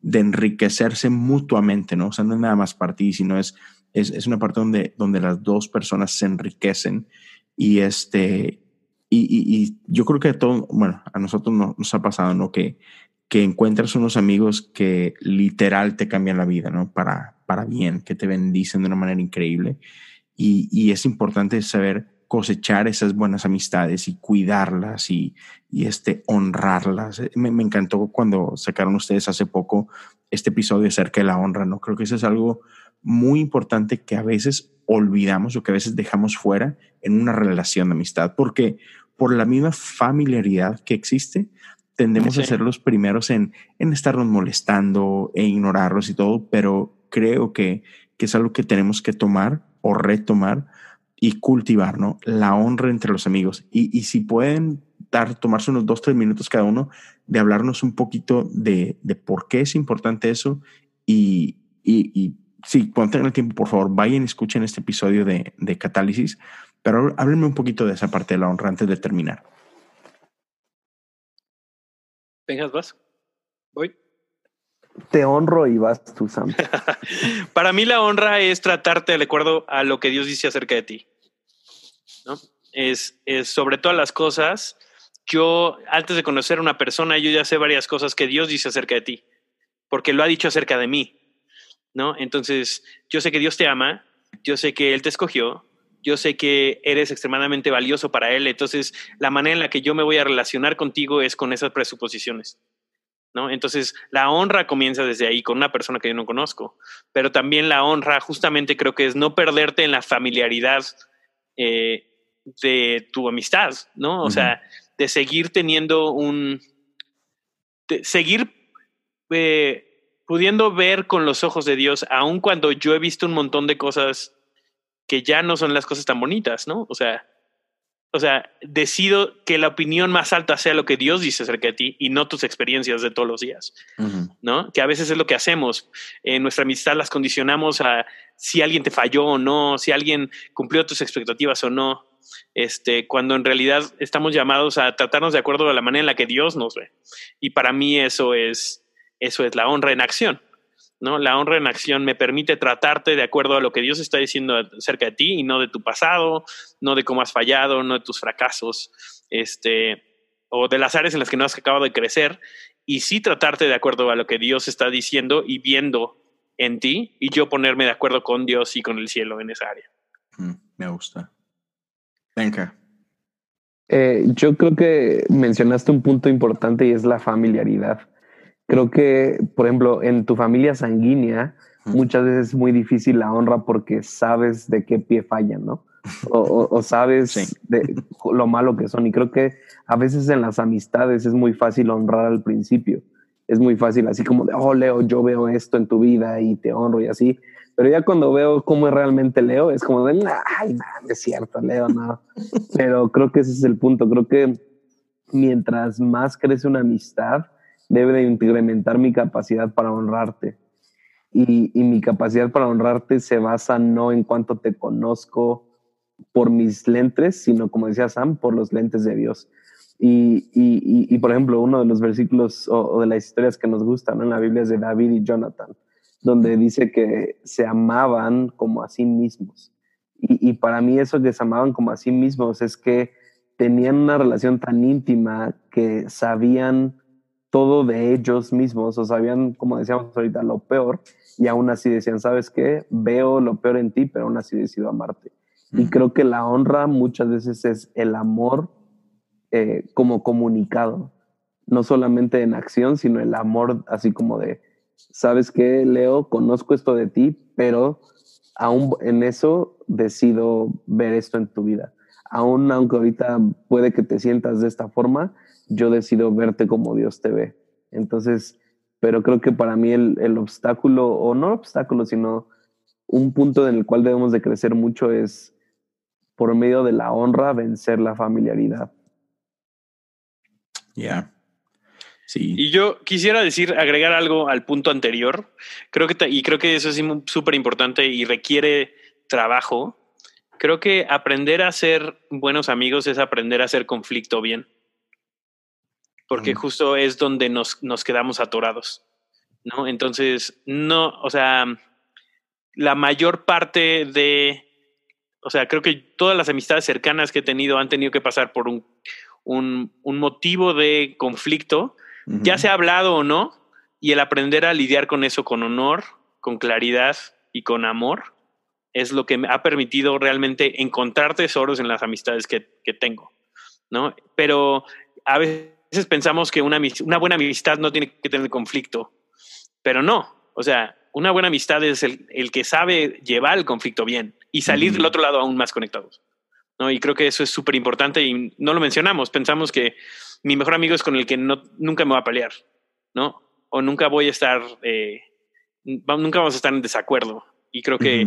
de enriquecerse mutuamente, ¿no? O sea, no es nada más para sino es, es, es, una parte donde, donde las dos personas se enriquecen y este, y, y, yo creo que todo, bueno, a nosotros nos ha pasado, ¿no? Que, que encuentras unos amigos que literal te cambian la vida, ¿no? Para, para bien, que te bendicen de una manera increíble. Y, y es importante saber cosechar esas buenas amistades y cuidarlas y, y este, honrarlas. Eh, me, me, encantó cuando sacaron ustedes hace poco este episodio acerca de la honra, ¿no? Creo que eso es algo muy importante que a veces olvidamos o que a veces dejamos fuera en una relación de amistad, porque por la misma familiaridad que existe, tendemos a ser los primeros en, en estarnos molestando e ignorarlos y todo, pero creo que, que es algo que tenemos que tomar o retomar y cultivar, ¿no? La honra entre los amigos. Y, y si pueden dar, tomarse unos dos, tres minutos cada uno de hablarnos un poquito de, de por qué es importante eso y, y, y sí, cuando tengan el tiempo, por favor, vayan y escuchen este episodio de, de Catálisis, pero háblenme un poquito de esa parte de la honra antes de terminar. Vengas, vas. Voy. Te honro y vas tú, Sam. Para mí la honra es tratarte de acuerdo a lo que Dios dice acerca de ti. Es, es sobre todas las cosas, yo antes de conocer a una persona, yo ya sé varias cosas que Dios dice acerca de ti, porque lo ha dicho acerca de mí, ¿no? Entonces, yo sé que Dios te ama, yo sé que Él te escogió, yo sé que eres extremadamente valioso para Él, entonces la manera en la que yo me voy a relacionar contigo es con esas presuposiciones. ¿No? Entonces, la honra comienza desde ahí con una persona que yo no conozco, pero también la honra justamente creo que es no perderte en la familiaridad eh, de tu amistad, ¿no? O sea, de seguir teniendo un, de seguir eh, pudiendo ver con los ojos de Dios, aun cuando yo he visto un montón de cosas que ya no son las cosas tan bonitas, ¿no? O sea, o sea, decido que la opinión más alta sea lo que Dios dice acerca de ti y no tus experiencias de todos los días, ¿no? Que a veces es lo que hacemos. En nuestra amistad las condicionamos a si alguien te falló o no, si alguien cumplió tus expectativas o no. Este, cuando en realidad estamos llamados a tratarnos de acuerdo a la manera en la que Dios nos ve. Y para mí eso es, eso es la honra en acción. ¿no? La honra en acción me permite tratarte de acuerdo a lo que Dios está diciendo acerca de ti y no de tu pasado, no de cómo has fallado, no de tus fracasos, este, o de las áreas en las que no has acabado de crecer, y sí tratarte de acuerdo a lo que Dios está diciendo y viendo en ti, y yo ponerme de acuerdo con Dios y con el cielo en esa área. Mm, me gusta. Eh, yo creo que mencionaste un punto importante y es la familiaridad. Creo que, por ejemplo, en tu familia sanguínea, muchas veces es muy difícil la honra porque sabes de qué pie fallan, ¿no? O, sabes de lo malo que son. Y creo que a veces en las amistades es muy fácil honrar al principio. Es muy fácil, así como de, oh, Leo, yo veo esto en tu vida y te honro y así. Pero ya cuando veo cómo es realmente Leo, es como de, ay, no, es cierto, Leo, no. Pero creo que ese es el punto. Creo que mientras más crece una amistad, debe de incrementar mi capacidad para honrarte. Y, mi capacidad para honrarte se basa no en cuanto te conozco por mis lentes, sino como decía Sam, por los lentes de Dios. Y, por ejemplo, uno de los versículos o, de las historias que nos gustan en la Biblia es de David y Jonathan, donde dice que se amaban como a sí mismos. Y, y para mí eso que se amaban como a sí mismos es que tenían una relación tan íntima que sabían todo de ellos mismos, o sabían, como decíamos ahorita, lo peor, y aún así decían, ¿sabes qué? Veo lo peor en ti, pero aún así decido amarte. Y creo que la honra muchas veces es el amor eh, como comunicado, no solamente en acción, sino el amor así como de, ¿sabes qué, Leo? Conozco esto de ti, pero aún en eso decido ver esto en tu vida. Aún aunque ahorita puede que te sientas de esta forma, yo decido verte como Dios te ve. Entonces, pero creo que para mí el, obstáculo, o no obstáculo, sino un punto en el cual debemos de crecer mucho es por medio de la honra vencer la familiaridad. Ya. Sí. Y yo quisiera decir, agregar algo al punto anterior. Creo que, y creo que eso es súper importante y requiere trabajo. Creo que aprender a ser buenos amigos es aprender a hacer conflicto bien porque justo es donde nos, nos quedamos atorados, ¿no? Entonces, no, o sea, la mayor parte de, o sea, creo que todas las amistades cercanas que he tenido han tenido que pasar por un, un, un motivo de conflicto, ya se ha hablado o no, y el aprender a lidiar con eso con honor, con claridad y con amor es lo que me ha permitido realmente encontrar tesoros en las amistades que, que tengo, ¿no? Pero a veces veces pensamos que una, una buena amistad no tiene que tener conflicto, pero no. O sea, una buena amistad es el, el que sabe llevar el conflicto bien y salir del otro lado aún más conectados. ¿No? Y creo que eso es súper importante y no lo mencionamos. Pensamos que mi mejor amigo es con el que no, nunca me va a pelear, ¿no? O nunca voy a estar, eh, nunca vamos a estar en desacuerdo. Y creo que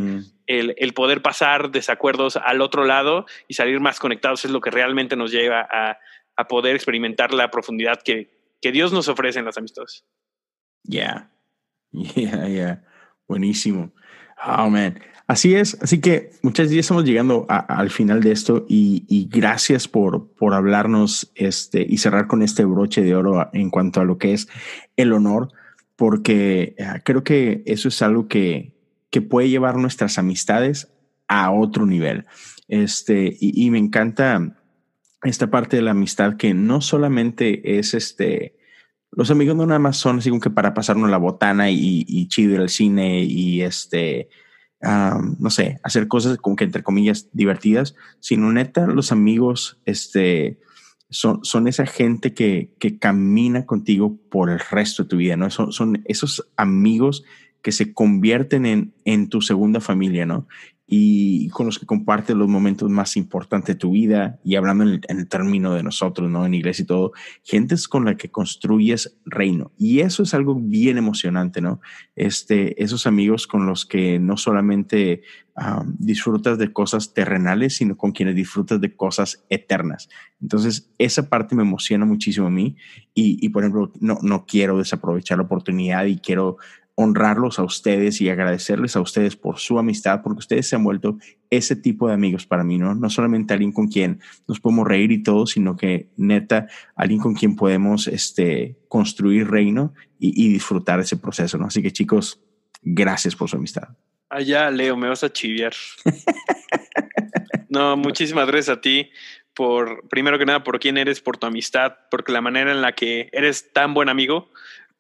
el, el, poder pasar desacuerdos al otro lado y salir más conectados es lo que realmente nos lleva a, a poder experimentar la profundidad que, que Dios nos ofrece en las amistades. Ya, yeah, yeah, buenísimo. Oh, man. Así es, así que muchas veces estamos llegando al final de esto y, gracias por, por hablarnos este, y cerrar con este broche de oro en cuanto a lo que es el honor, porque ah, creo que eso es algo que, que puede llevar nuestras amistades a otro nivel. Este, y me encanta esta parte de la amistad que no solamente es este, los amigos no nada más son así como que para pasarnos la botana y, y chido ir al cine y este, no sé, hacer cosas como que entre comillas divertidas, sino neta, los amigos, este, son, son esa gente que, que camina contigo por el resto de tu vida, ¿no? Son, son esos amigos que se convierten en, en tu segunda familia, ¿no? Y con los que compartes los momentos más importantes de tu vida y hablando en el, término de nosotros, ¿no? En iglesia y todo, gentes con la que construyes reino. Y eso es algo bien emocionante, ¿no? Este, esos amigos con los que no solamente disfrutas de cosas terrenales, sino con quienes disfrutas de cosas eternas. Entonces, esa parte me emociona muchísimo a mí y, y por ejemplo, no, no quiero desaprovechar la oportunidad y quiero honrarlos a ustedes y agradecerles a ustedes por su amistad, porque ustedes se han vuelto ese tipo de amigos para mí, ¿no? No solamente alguien con quien nos podemos reír y todo, sino que neta, alguien con quien podemos este, construir reino y, disfrutar ese proceso, ¿no? Así que chicos, gracias por su amistad. Allá, Leo, me vas a chiviar. no, muchísimas gracias a ti por, primero que nada, por quién eres, por tu amistad, porque la manera en la que eres tan buen amigo,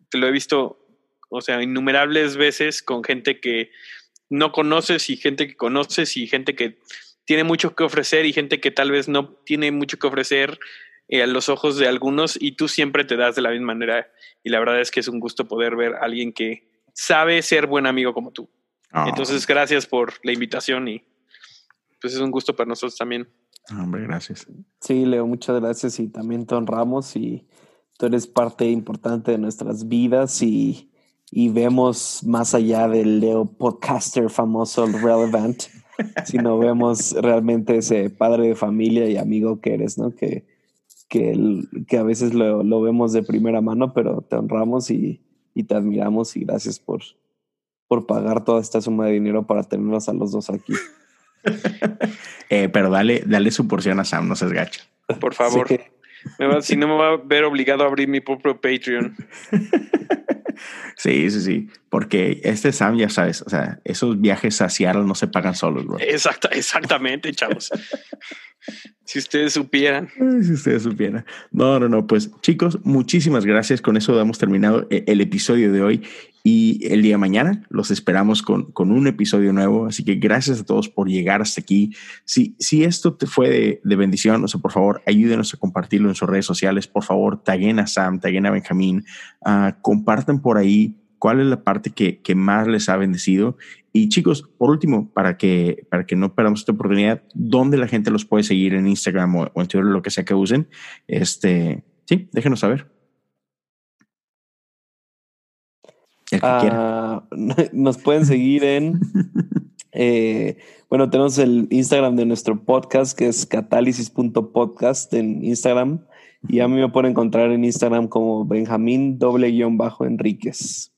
te lo he visto o sea, innumerables veces con gente que no conoces y gente que conoces y gente que tiene mucho que ofrecer y gente que tal vez no tiene mucho que ofrecer eh, a los ojos de algunos y tú siempre te das de la misma manera y la verdad es que es un gusto poder ver a alguien que sabe ser buen amigo como tú. Ah. Entonces, gracias por la invitación y pues es un gusto para nosotros también. Hombre, gracias. Sí, Leo, muchas gracias y también te honramos y tú eres parte importante de nuestras vidas y y vemos más allá del Leo podcaster famoso, relevant, sino vemos realmente ese padre de familia y amigo que eres, ¿no? Que, que, que a veces lo, lo, vemos de primera mano, pero te honramos y, y te admiramos y gracias por, por pagar toda esta suma de dinero para tenernos a los dos aquí. eh, pero dale, dale su porción a Sam, no seas gacho. Por favor. si no me va a ver obligado a abrir mi propio Patreon. Sí, sí, sí. Porque este Sam, ya sabes, o sea, esos viajes a Seattle no se pagan solos, bro. Exacta, exactamente, chavos. si ustedes supieran. Si ustedes supieran. No, no, no. Pues chicos, muchísimas gracias. Con eso hemos terminado eh, el episodio de hoy. Y el día de mañana los esperamos con, con un episodio nuevo. Así que gracias a todos por llegar hasta aquí. Si, si esto te fue de, de bendición, o sea, por favor, ayúdenos a compartirlo en sus redes sociales. Por favor, taguen a Sam, taguen a Benjamín. Uh, compartan por ahí cuál es la parte que, que, más les ha bendecido. Y chicos, por último, para que, para que no perdamos esta oportunidad, ¿dónde la gente los puede seguir en Instagram o, en Twitter, lo que sea que usen? Este, sí, déjenos saber. Ah, nos pueden seguir en. Eh, bueno, tenemos el Instagram de nuestro podcast que es catálisis.podcast en Instagram. Y a mí me pueden encontrar en Instagram como Benjamín doble guion bajo Enríquez.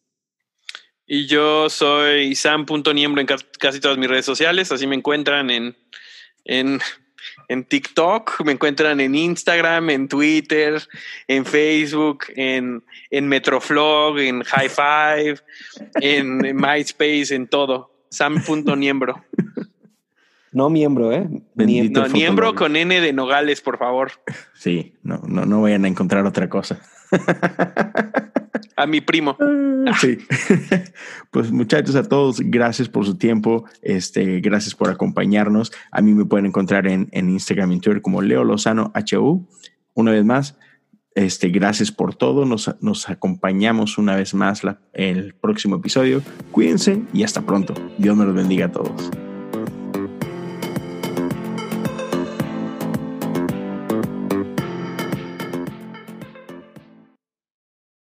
Y yo soy Sam.niembro en casi todas mis redes sociales. Así me encuentran en, en en TikTok, me encuentran en Instagram, en Twitter, en Facebook, en, en Metroflog, en High Five, en, MySpace, en todo. Sam.niembro. No miembro, ¿eh? no, miembro con N de Nogales, por favor. Sí, no, no, no vayan a encontrar otra cosa. a mi primo. Ah, sí. pues muchachos, a todos, gracias por su tiempo. Este, gracias por acompañarnos. A mí me pueden encontrar en, en Instagram y Twitter como Leo Lozano HU. Una vez más, este, gracias por todo. Nos, nos acompañamos una vez más en el próximo episodio. Cuídense y hasta pronto. Dios me los bendiga a todos.